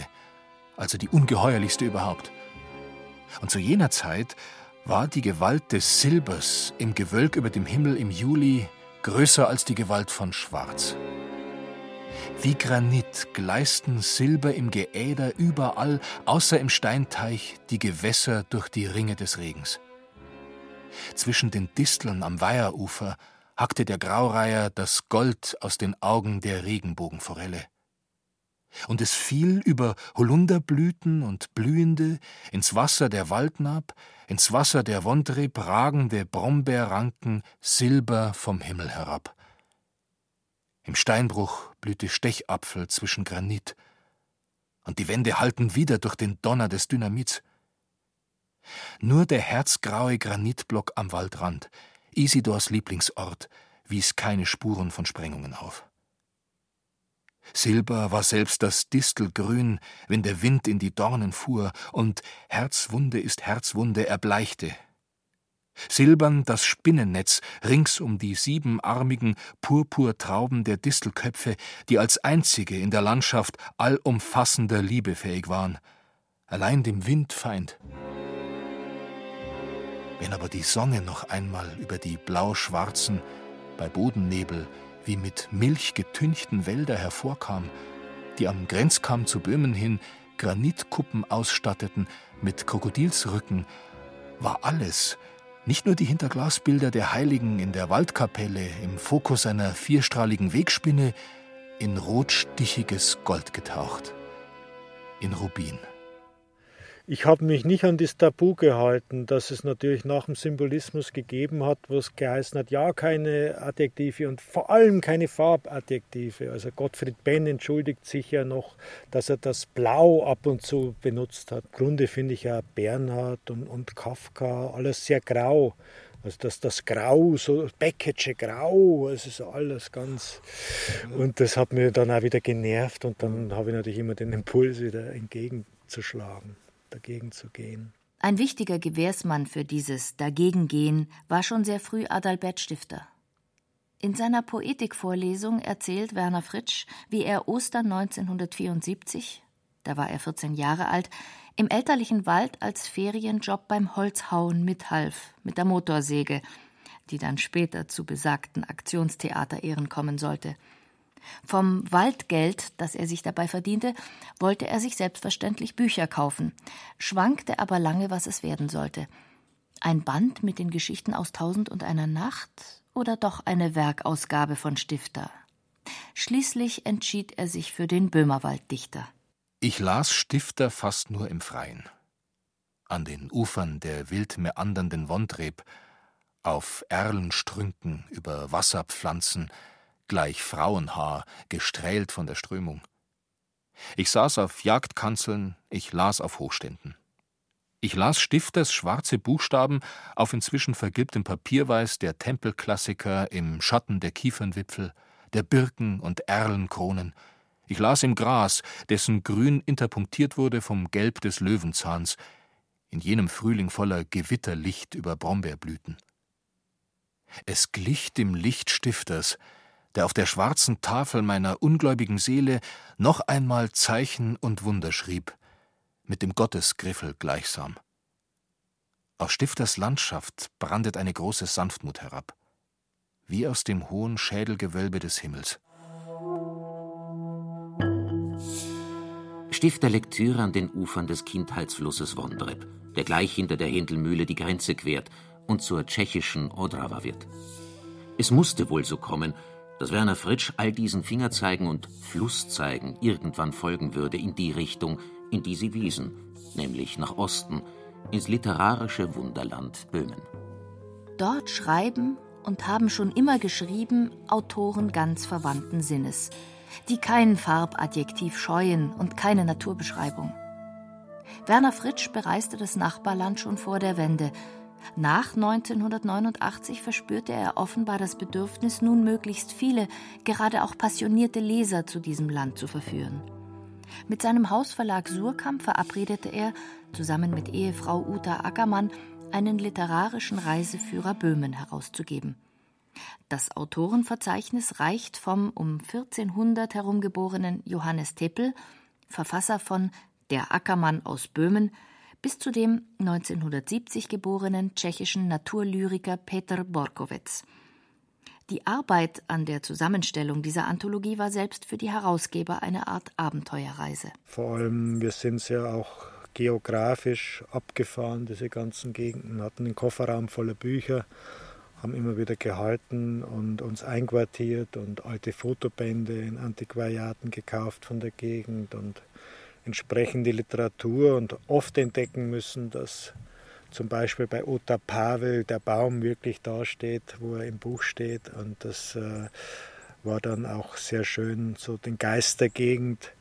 also die ungeheuerlichste überhaupt. Und zu jener Zeit war die Gewalt des Silbers im Gewölk über dem Himmel im Juli größer als die Gewalt von Schwarz. Wie Granit gleisten Silber im Geäder überall, außer im Steinteich, die Gewässer durch die Ringe des Regens. Zwischen den Disteln am Weiherufer hackte der Graureiher das Gold aus den Augen der Regenbogenforelle und es fiel über Holunderblüten und Blühende ins Wasser der Waldnab, ins Wasser der Wondreb ragende Brombeerranken Silber vom Himmel herab. Im Steinbruch blühte Stechapfel zwischen Granit, und die Wände hallten wieder durch den Donner des Dynamits. Nur der herzgraue Granitblock am Waldrand, Isidors Lieblingsort, wies keine Spuren von Sprengungen auf. Silber war selbst das Distelgrün, wenn der Wind in die Dornen fuhr, und Herzwunde ist Herzwunde erbleichte. Silbern das Spinnennetz rings um die siebenarmigen Purpurtrauben der Distelköpfe, die als einzige in der Landschaft allumfassender Liebe fähig waren, allein dem Wind Feind. Wenn aber die Sonne noch einmal über die blau-schwarzen, bei Bodennebel wie mit Milch getünchten Wälder hervorkam, die am Grenzkamm zu Böhmen hin Granitkuppen ausstatteten mit Krokodilsrücken, war alles, nicht nur die Hinterglasbilder der Heiligen in der Waldkapelle im Fokus einer vierstrahligen Wegspinne, in rotstichiges Gold getaucht, in Rubin. Ich habe mich nicht an das Tabu gehalten, dass es natürlich nach dem Symbolismus gegeben hat, wo es geheißen hat, ja, keine Adjektive und vor allem keine Farbadjektive. Also Gottfried Benn entschuldigt sich ja noch, dass er das Blau ab und zu benutzt hat. Im Grunde finde ich ja Bernhard und, und Kafka alles sehr grau. Also das, das Grau, so Becketsche Grau, es ist alles ganz. Und das hat mir dann auch wieder genervt und dann habe ich natürlich immer den Impuls, wieder entgegenzuschlagen dagegen zu gehen. Ein wichtiger Gewährsmann für dieses Dagegengehen war schon sehr früh Adalbert Stifter. In seiner Poetikvorlesung erzählt Werner Fritsch, wie er Ostern 1974, da war er 14 Jahre alt, im elterlichen Wald als Ferienjob beim Holzhauen mithalf, mit der Motorsäge, die dann später zu besagten Aktionstheaterehren kommen sollte – vom Waldgeld, das er sich dabei verdiente, wollte er sich selbstverständlich Bücher kaufen, schwankte aber lange, was es werden sollte – Ein Band mit den Geschichten aus Tausend und einer Nacht oder doch eine Werkausgabe von Stifter? Schließlich entschied er sich für den Böhmerwalddichter. Ich las Stifter fast nur im Freien. An den Ufern der wild meandernden Wondreb, auf Erlenstrünken über Wasserpflanzen, gleich Frauenhaar, gestrählt von der Strömung. Ich saß auf Jagdkanzeln, ich las auf Hochständen. Ich las Stifters schwarze Buchstaben auf inzwischen vergilbtem Papierweiß der Tempelklassiker im Schatten der Kiefernwipfel, der Birken und Erlenkronen. Ich las im Gras, dessen Grün interpunktiert wurde vom Gelb des Löwenzahns, in jenem Frühling voller Gewitterlicht über Brombeerblüten. Es glich dem Licht Stifters, der auf der schwarzen Tafel meiner ungläubigen Seele noch einmal Zeichen und Wunder schrieb, mit dem Gottesgriffel gleichsam. Aus Stifters Landschaft brandet eine große Sanftmut herab, wie aus dem hohen Schädelgewölbe des Himmels. Stifter Lektüre an den Ufern des Kindheitsflusses Wondreb, der gleich hinter der Händelmühle die Grenze quert und zur tschechischen Odrawa wird. Es musste wohl so kommen, dass Werner Fritsch all diesen Fingerzeigen und Flusszeigen irgendwann folgen würde in die Richtung, in die sie wiesen, nämlich nach Osten, ins literarische Wunderland Böhmen. Dort schreiben und haben schon immer geschrieben Autoren ganz verwandten Sinnes, die kein Farbadjektiv scheuen und keine Naturbeschreibung. Werner Fritsch bereiste das Nachbarland schon vor der Wende nach 1989 verspürte er offenbar das Bedürfnis, nun möglichst viele, gerade auch passionierte Leser zu diesem Land zu verführen. Mit seinem Hausverlag Surkamp verabredete er, zusammen mit Ehefrau Uta Ackermann, einen literarischen Reiseführer Böhmen herauszugeben. Das Autorenverzeichnis reicht vom um 1400 herum geborenen Johannes Teppel, Verfasser von Der Ackermann aus Böhmen, bis zu dem 1970 geborenen tschechischen Naturlyriker Peter Borkowitz. Die Arbeit an der Zusammenstellung dieser Anthologie war selbst für die Herausgeber eine Art Abenteuerreise. Vor allem, wir sind ja auch geografisch abgefahren, diese ganzen Gegenden, hatten einen Kofferraum voller Bücher, haben immer wieder gehalten und uns einquartiert und alte Fotobände in Antiquariaten gekauft von der Gegend und entsprechende Literatur und oft entdecken müssen, dass zum Beispiel bei Ota Pavel der Baum wirklich dasteht, wo er im Buch steht. Und das äh, war dann auch sehr schön, so den Geist der Gegend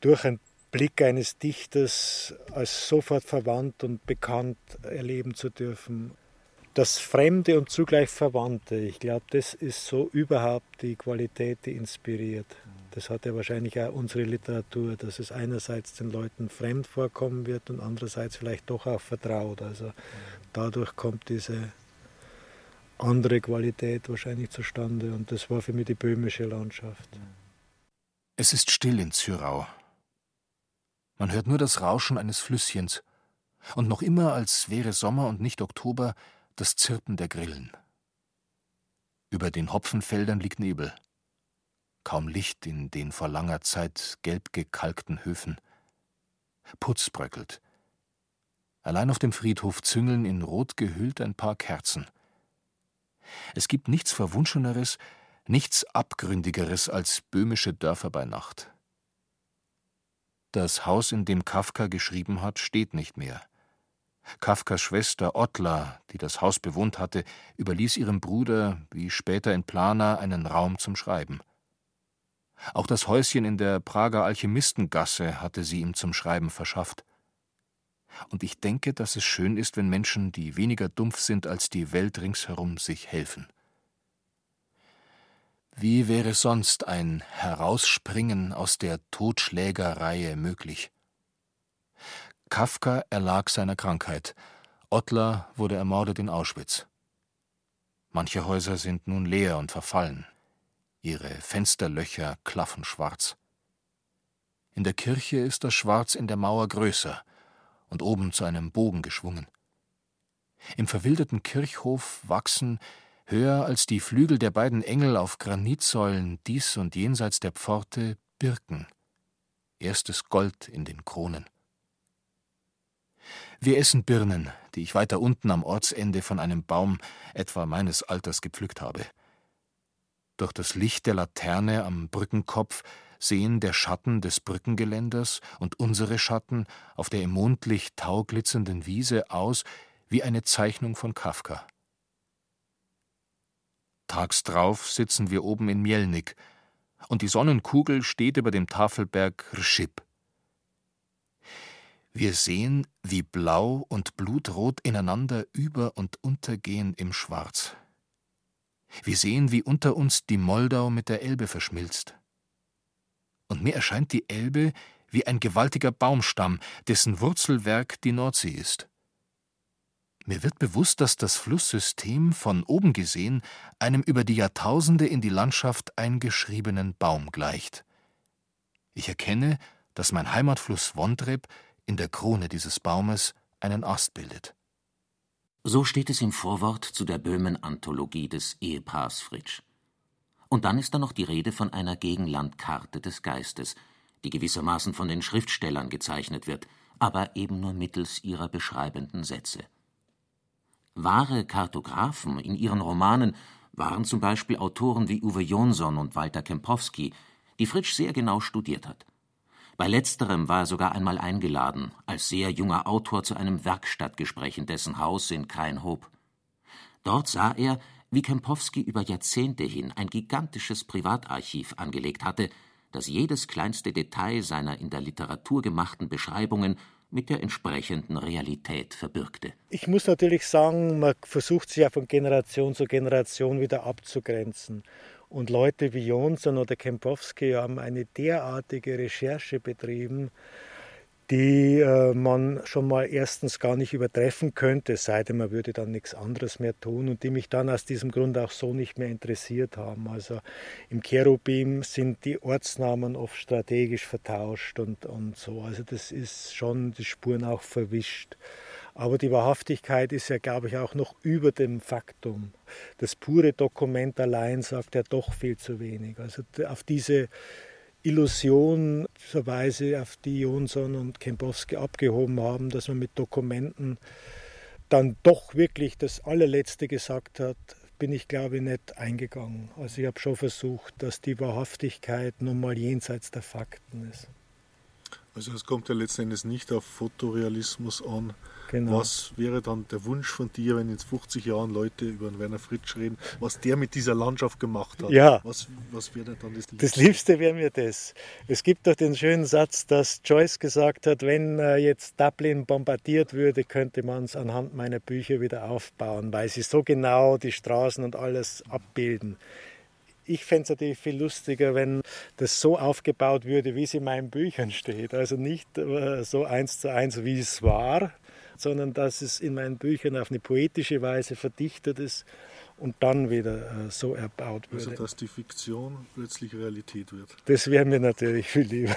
durch einen Blick eines Dichters als sofort verwandt und bekannt erleben zu dürfen das Fremde und zugleich Verwandte, ich glaube, das ist so überhaupt die Qualität, die inspiriert. Das hat ja wahrscheinlich auch unsere Literatur, dass es einerseits den Leuten fremd vorkommen wird und andererseits vielleicht doch auch vertraut. Also dadurch kommt diese andere Qualität wahrscheinlich zustande und das war für mich die böhmische Landschaft. Es ist still in Zürau. Man hört nur das Rauschen eines Flüsschens. Und noch immer, als wäre Sommer und nicht Oktober, das Zirpen der Grillen. Über den Hopfenfeldern liegt Nebel. Kaum Licht in den vor langer Zeit gelb gekalkten Höfen. Putz bröckelt. Allein auf dem Friedhof züngeln in Rot gehüllt ein paar Kerzen. Es gibt nichts Verwunscheneres, nichts Abgründigeres als böhmische Dörfer bei Nacht. Das Haus, in dem Kafka geschrieben hat, steht nicht mehr. Kafkas Schwester Ottla, die das Haus bewohnt hatte, überließ ihrem Bruder, wie später in Plana, einen Raum zum Schreiben. Auch das Häuschen in der Prager Alchemistengasse hatte sie ihm zum Schreiben verschafft. Und ich denke, dass es schön ist, wenn Menschen, die weniger dumpf sind als die Welt ringsherum, sich helfen. Wie wäre sonst ein Herausspringen aus der Totschlägerreihe möglich? Kafka erlag seiner Krankheit. Ottler wurde ermordet in Auschwitz. Manche Häuser sind nun leer und verfallen. Ihre Fensterlöcher klaffen schwarz. In der Kirche ist das Schwarz in der Mauer größer und oben zu einem Bogen geschwungen. Im verwilderten Kirchhof wachsen, höher als die Flügel der beiden Engel auf Granitsäulen dies und jenseits der Pforte, Birken, erstes Gold in den Kronen. Wir essen Birnen, die ich weiter unten am Ortsende von einem Baum etwa meines Alters gepflückt habe. Durch das Licht der Laterne am Brückenkopf sehen der Schatten des Brückengeländers und unsere Schatten auf der im Mondlicht tauglitzernden Wiese aus wie eine Zeichnung von Kafka. Tags drauf sitzen wir oben in Mielnik, und die Sonnenkugel steht über dem Tafelberg Rschip. Wir sehen, wie blau und blutrot ineinander über und untergehen im Schwarz. Wir sehen, wie unter uns die Moldau mit der Elbe verschmilzt. Und mir erscheint die Elbe wie ein gewaltiger Baumstamm, dessen Wurzelwerk die Nordsee ist. Mir wird bewusst, dass das Flusssystem von oben gesehen einem über die Jahrtausende in die Landschaft eingeschriebenen Baum gleicht. Ich erkenne, dass mein Heimatfluss Wondreb in der Krone dieses Baumes einen Ast bildet. So steht es im Vorwort zu der Böhmen-Anthologie des Ehepaars Fritsch. Und dann ist da noch die Rede von einer Gegenlandkarte des Geistes, die gewissermaßen von den Schriftstellern gezeichnet wird, aber eben nur mittels ihrer beschreibenden Sätze. Wahre Kartografen in ihren Romanen waren zum Beispiel Autoren wie Uwe Jonsson und Walter Kempowski, die Fritsch sehr genau studiert hat. Bei letzterem war er sogar einmal eingeladen, als sehr junger Autor zu einem Werkstattgespräch in dessen Haus in Krainhoop. Dort sah er, wie Kempowski über Jahrzehnte hin ein gigantisches Privatarchiv angelegt hatte, das jedes kleinste Detail seiner in der Literatur gemachten Beschreibungen mit der entsprechenden Realität verbürgte. Ich muss natürlich sagen, man versucht sich ja von Generation zu Generation wieder abzugrenzen. Und Leute wie Jonsson oder Kempowski haben eine derartige Recherche betrieben, die äh, man schon mal erstens gar nicht übertreffen könnte, sei denn man würde dann nichts anderes mehr tun und die mich dann aus diesem Grund auch so nicht mehr interessiert haben. Also im Cherubim sind die Ortsnamen oft strategisch vertauscht und, und so. Also das ist schon die Spuren auch verwischt. Aber die Wahrhaftigkeit ist ja, glaube ich, auch noch über dem Faktum. Das pure Dokument allein sagt ja doch viel zu wenig. Also auf diese Illusion, zur Weise, auf die Jonsson und Kempowski abgehoben haben, dass man mit Dokumenten dann doch wirklich das allerletzte gesagt hat, bin ich glaube ich nicht eingegangen. Also ich habe schon versucht, dass die Wahrhaftigkeit nun mal jenseits der Fakten ist. Also es kommt ja letzten Endes nicht auf Fotorealismus an, Genau. Was wäre dann der Wunsch von dir, wenn in 50 Jahren Leute über den Werner Fritsch reden, was der mit dieser Landschaft gemacht hat? Ja. Was, was wäre dann das Liebste? Das Liebste wäre mir das. Es gibt doch den schönen Satz, dass Joyce gesagt hat, wenn äh, jetzt Dublin bombardiert würde, könnte man es anhand meiner Bücher wieder aufbauen, weil sie so genau die Straßen und alles abbilden. Ich fände es natürlich viel lustiger, wenn das so aufgebaut würde, wie es in meinen Büchern steht. Also nicht äh, so eins zu eins, wie es war, sondern dass es in meinen Büchern auf eine poetische Weise verdichtet ist und dann wieder äh, so erbaut wird. Also dass die Fiktion plötzlich Realität wird. Das wäre mir natürlich viel lieber.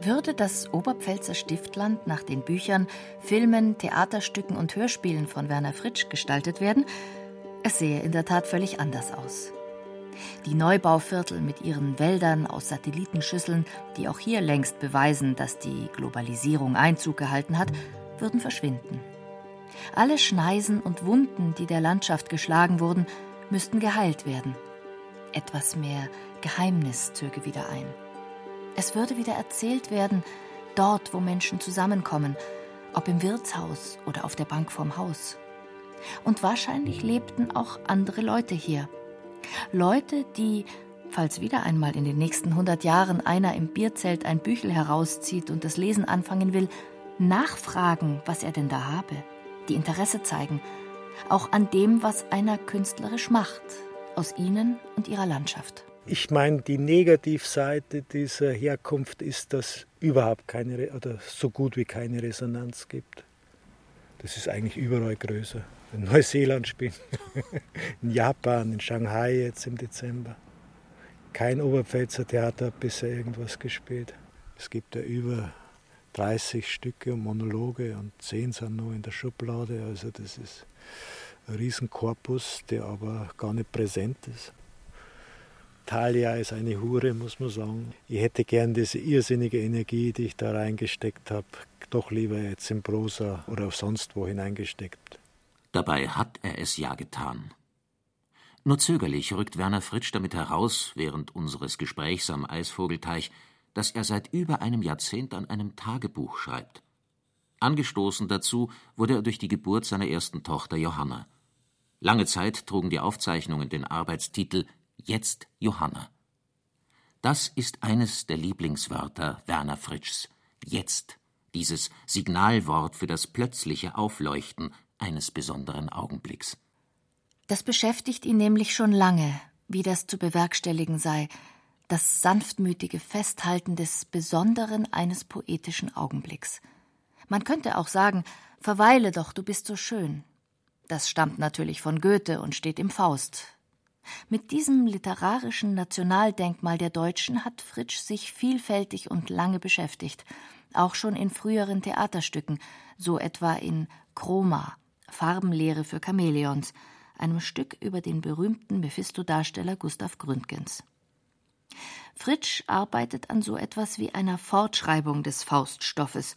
Würde das Oberpfälzer Stiftland nach den Büchern, Filmen, Theaterstücken und Hörspielen von Werner Fritsch gestaltet werden, es sähe in der Tat völlig anders aus. Die Neubauviertel mit ihren Wäldern aus Satellitenschüsseln, die auch hier längst beweisen, dass die Globalisierung Einzug gehalten hat, würden verschwinden. Alle Schneisen und Wunden, die der Landschaft geschlagen wurden, müssten geheilt werden. Etwas mehr Geheimnis zöge wieder ein. Es würde wieder erzählt werden, dort, wo Menschen zusammenkommen, ob im Wirtshaus oder auf der Bank vorm Haus. Und wahrscheinlich lebten auch andere Leute hier, Leute, die, falls wieder einmal in den nächsten 100 Jahren einer im Bierzelt ein Büchel herauszieht und das Lesen anfangen will, nachfragen, was er denn da habe, die Interesse zeigen, auch an dem, was einer künstlerisch macht, aus ihnen und ihrer Landschaft. Ich meine, die Negativseite dieser Herkunft ist, dass überhaupt keine oder so gut wie keine Resonanz gibt. Das ist eigentlich überall größer in Neuseeland spielen, in Japan, in Shanghai jetzt im Dezember. Kein Oberpfälzer Theater hat bisher irgendwas gespielt. Es gibt ja über 30 Stücke und Monologe und 10 sind nur in der Schublade. Also das ist ein Riesenkorpus, der aber gar nicht präsent ist. Thalia ist eine Hure, muss man sagen. Ich hätte gern diese irrsinnige Energie, die ich da reingesteckt habe, doch lieber jetzt in Prosa oder sonst wo hineingesteckt. Dabei hat er es ja getan. Nur zögerlich rückt Werner Fritsch damit heraus, während unseres Gesprächs am Eisvogelteich, dass er seit über einem Jahrzehnt an einem Tagebuch schreibt. Angestoßen dazu wurde er durch die Geburt seiner ersten Tochter Johanna. Lange Zeit trugen die Aufzeichnungen den Arbeitstitel Jetzt Johanna. Das ist eines der Lieblingswörter Werner Fritschs. Jetzt, dieses Signalwort für das plötzliche Aufleuchten eines besonderen Augenblicks. Das beschäftigt ihn nämlich schon lange, wie das zu bewerkstelligen sei, das sanftmütige Festhalten des Besonderen eines poetischen Augenblicks. Man könnte auch sagen, verweile doch, du bist so schön. Das stammt natürlich von Goethe und steht im Faust. Mit diesem literarischen Nationaldenkmal der Deutschen hat Fritsch sich vielfältig und lange beschäftigt, auch schon in früheren Theaterstücken, so etwa in Chroma, Farbenlehre für Chamäleons, einem Stück über den berühmten Mephisto-Darsteller Gustav Gründgens. Fritsch arbeitet an so etwas wie einer Fortschreibung des Fauststoffes,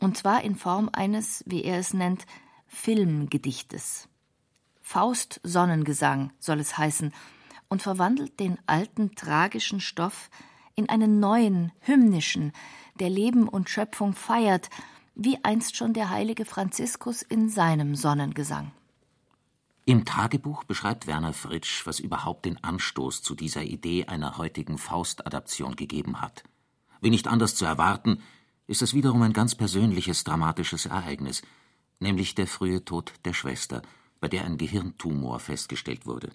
und zwar in Form eines, wie er es nennt, Filmgedichtes. Faust Sonnengesang soll es heißen und verwandelt den alten tragischen Stoff in einen neuen, hymnischen, der Leben und Schöpfung feiert, wie einst schon der heilige Franziskus in seinem Sonnengesang. Im Tagebuch beschreibt Werner Fritsch, was überhaupt den Anstoß zu dieser Idee einer heutigen Faust-Adaption gegeben hat. Wie nicht anders zu erwarten, ist es wiederum ein ganz persönliches, dramatisches Ereignis, nämlich der frühe Tod der Schwester, bei der ein Gehirntumor festgestellt wurde.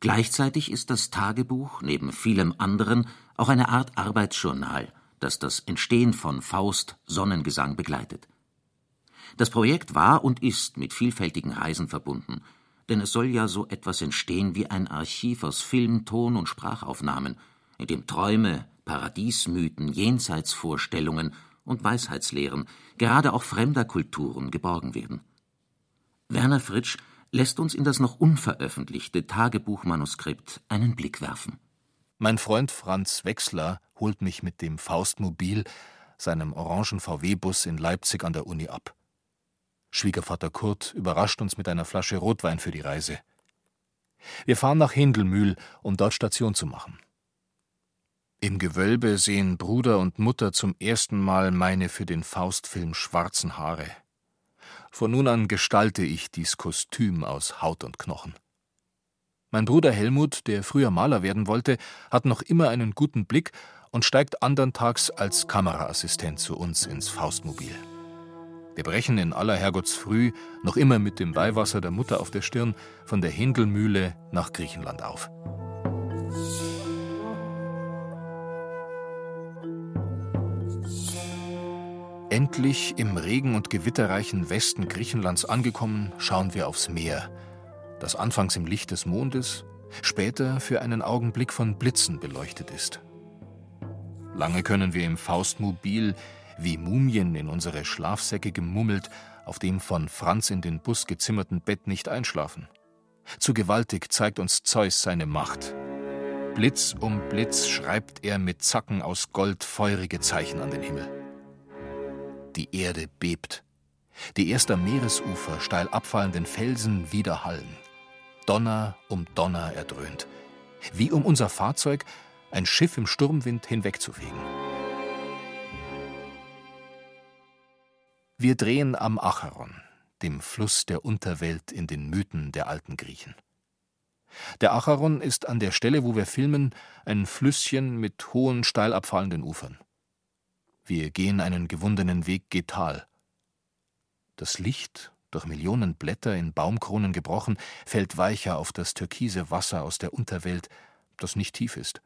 Gleichzeitig ist das Tagebuch neben vielem anderen auch eine Art Arbeitsjournal, das das Entstehen von Faust Sonnengesang begleitet. Das Projekt war und ist mit vielfältigen Reisen verbunden, denn es soll ja so etwas entstehen wie ein Archiv aus Film, Ton und Sprachaufnahmen, in dem Träume, Paradiesmythen, Jenseitsvorstellungen und Weisheitslehren, gerade auch fremder Kulturen, geborgen werden. Werner Fritsch lässt uns in das noch unveröffentlichte Tagebuchmanuskript einen Blick werfen. Mein Freund Franz Wechsler holt mich mit dem Faustmobil, seinem orangen VW-Bus in Leipzig an der Uni ab. Schwiegervater Kurt überrascht uns mit einer Flasche Rotwein für die Reise. Wir fahren nach Hindelmühl, um dort Station zu machen. Im Gewölbe sehen Bruder und Mutter zum ersten Mal meine für den Faustfilm schwarzen Haare. Von nun an gestalte ich dies Kostüm aus Haut und Knochen. Mein Bruder Helmut, der früher Maler werden wollte, hat noch immer einen guten Blick und steigt andern Tags als Kameraassistent zu uns ins Faustmobil. Wir brechen in aller Herrgottsfrüh, noch immer mit dem Weihwasser der Mutter auf der Stirn, von der Hindelmühle nach Griechenland auf. Endlich im regen- und gewitterreichen Westen Griechenlands angekommen, schauen wir aufs Meer, das anfangs im Licht des Mondes, später für einen Augenblick von Blitzen beleuchtet ist. Lange können wir im Faustmobil wie Mumien in unsere Schlafsäcke gemummelt, auf dem von Franz in den Bus gezimmerten Bett nicht einschlafen. Zu gewaltig zeigt uns Zeus seine Macht. Blitz um Blitz schreibt er mit Zacken aus Gold feurige Zeichen an den Himmel. Die Erde bebt. Die erst am Meeresufer steil abfallenden Felsen widerhallen. Donner um Donner erdröhnt. Wie um unser Fahrzeug ein Schiff im Sturmwind hinwegzufegen. Wir drehen am Acheron, dem Fluss der Unterwelt in den Mythen der alten Griechen. Der Acheron ist an der Stelle, wo wir filmen, ein Flüsschen mit hohen, steil abfallenden Ufern. Wir gehen einen gewundenen Weg ge Tal. Das Licht, durch Millionen Blätter in Baumkronen gebrochen, fällt weicher auf das türkise Wasser aus der Unterwelt, das nicht tief ist.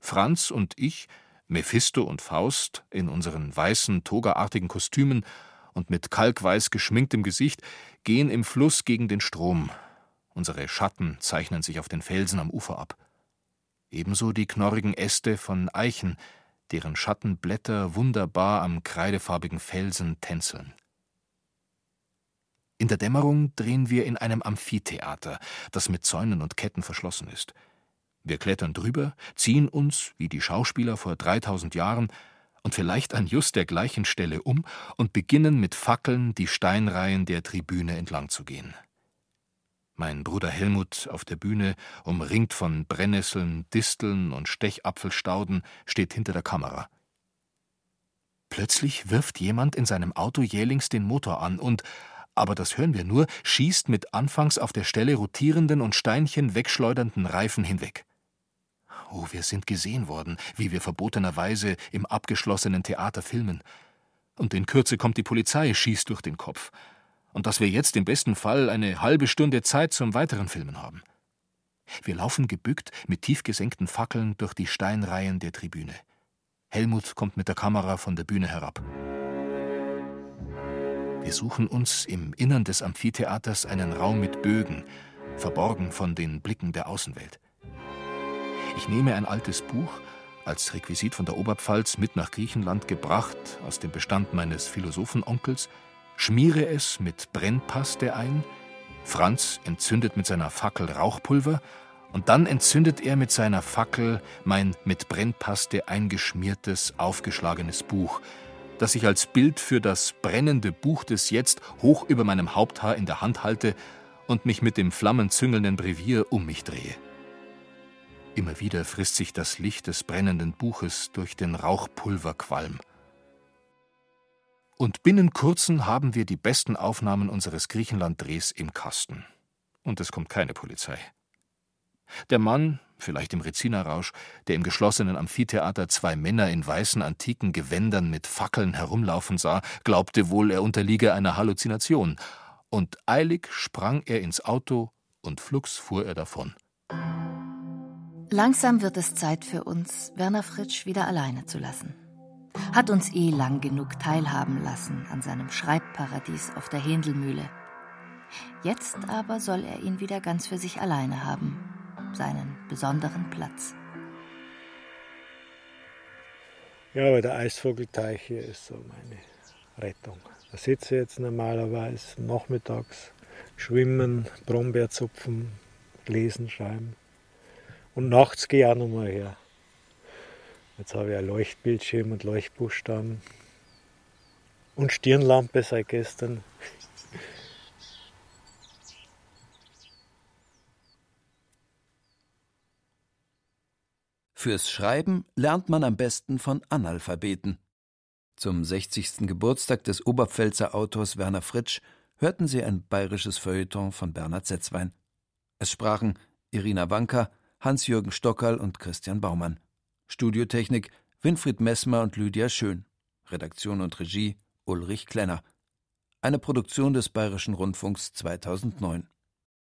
Franz und ich, Mephisto und Faust, in unseren weißen, togaartigen Kostümen und mit kalkweiß geschminktem Gesicht, gehen im Fluss gegen den Strom. Unsere Schatten zeichnen sich auf den Felsen am Ufer ab. Ebenso die knorrigen Äste von Eichen, deren Schattenblätter wunderbar am kreidefarbigen Felsen tänzeln. In der Dämmerung drehen wir in einem Amphitheater, das mit Zäunen und Ketten verschlossen ist. Wir klettern drüber, ziehen uns, wie die Schauspieler vor 3000 Jahren, und vielleicht an just der gleichen Stelle um und beginnen mit Fackeln die Steinreihen der Tribüne entlang zu gehen. Mein Bruder Helmut auf der Bühne, umringt von Brennnesseln, Disteln und Stechapfelstauden, steht hinter der Kamera. Plötzlich wirft jemand in seinem Auto jählings den Motor an und, aber das hören wir nur, schießt mit anfangs auf der Stelle rotierenden und Steinchen wegschleudernden Reifen hinweg. Oh, wir sind gesehen worden, wie wir verbotenerweise im abgeschlossenen Theater filmen. Und in Kürze kommt die Polizei, schießt durch den Kopf. Und dass wir jetzt im besten Fall eine halbe Stunde Zeit zum weiteren Filmen haben. Wir laufen gebückt mit tief gesenkten Fackeln durch die Steinreihen der Tribüne. Helmut kommt mit der Kamera von der Bühne herab. Wir suchen uns im Innern des Amphitheaters einen Raum mit Bögen, verborgen von den Blicken der Außenwelt. Ich nehme ein altes Buch, als Requisit von der Oberpfalz mit nach Griechenland gebracht, aus dem Bestand meines Philosophenonkels, schmiere es mit Brennpaste ein, Franz entzündet mit seiner Fackel Rauchpulver, und dann entzündet er mit seiner Fackel mein mit Brennpaste eingeschmiertes, aufgeschlagenes Buch, das ich als Bild für das brennende Buch des Jetzt hoch über meinem Haupthaar in der Hand halte und mich mit dem flammenzüngelnden Brevier um mich drehe. Immer wieder frisst sich das Licht des brennenden Buches durch den Rauchpulverqualm. Und binnen kurzen haben wir die besten Aufnahmen unseres Griechenland-Drehs im Kasten. Und es kommt keine Polizei. Der Mann, vielleicht im Rezinerrausch, der im geschlossenen Amphitheater zwei Männer in weißen antiken Gewändern mit Fackeln herumlaufen sah, glaubte wohl, er unterliege einer Halluzination. Und eilig sprang er ins Auto und flugs fuhr er davon. Langsam wird es Zeit für uns, Werner Fritsch wieder alleine zu lassen. Hat uns eh lang genug teilhaben lassen an seinem Schreibparadies auf der Händelmühle. Jetzt aber soll er ihn wieder ganz für sich alleine haben, seinen besonderen Platz. Ja, aber der Eisvogelteich hier ist so meine Rettung. Da sitze ich jetzt normalerweise nachmittags, schwimmen, Brombeerzupfen, lesen, schreiben. Und nachts gehe ich auch nochmal her. Jetzt habe ich ein Leuchtbildschirm und Leuchtbuchstaben. Und Stirnlampe seit gestern. Fürs Schreiben lernt man am besten von Analphabeten. Zum 60. Geburtstag des Oberpfälzer Autors Werner Fritsch hörten sie ein bayerisches Feuilleton von Bernhard Setzwein. Es sprachen Irina Wanka, Hans-Jürgen Stockerl und Christian Baumann. Studiotechnik Winfried Messmer und Lydia Schön. Redaktion und Regie Ulrich Klenner. Eine Produktion des Bayerischen Rundfunks 2009.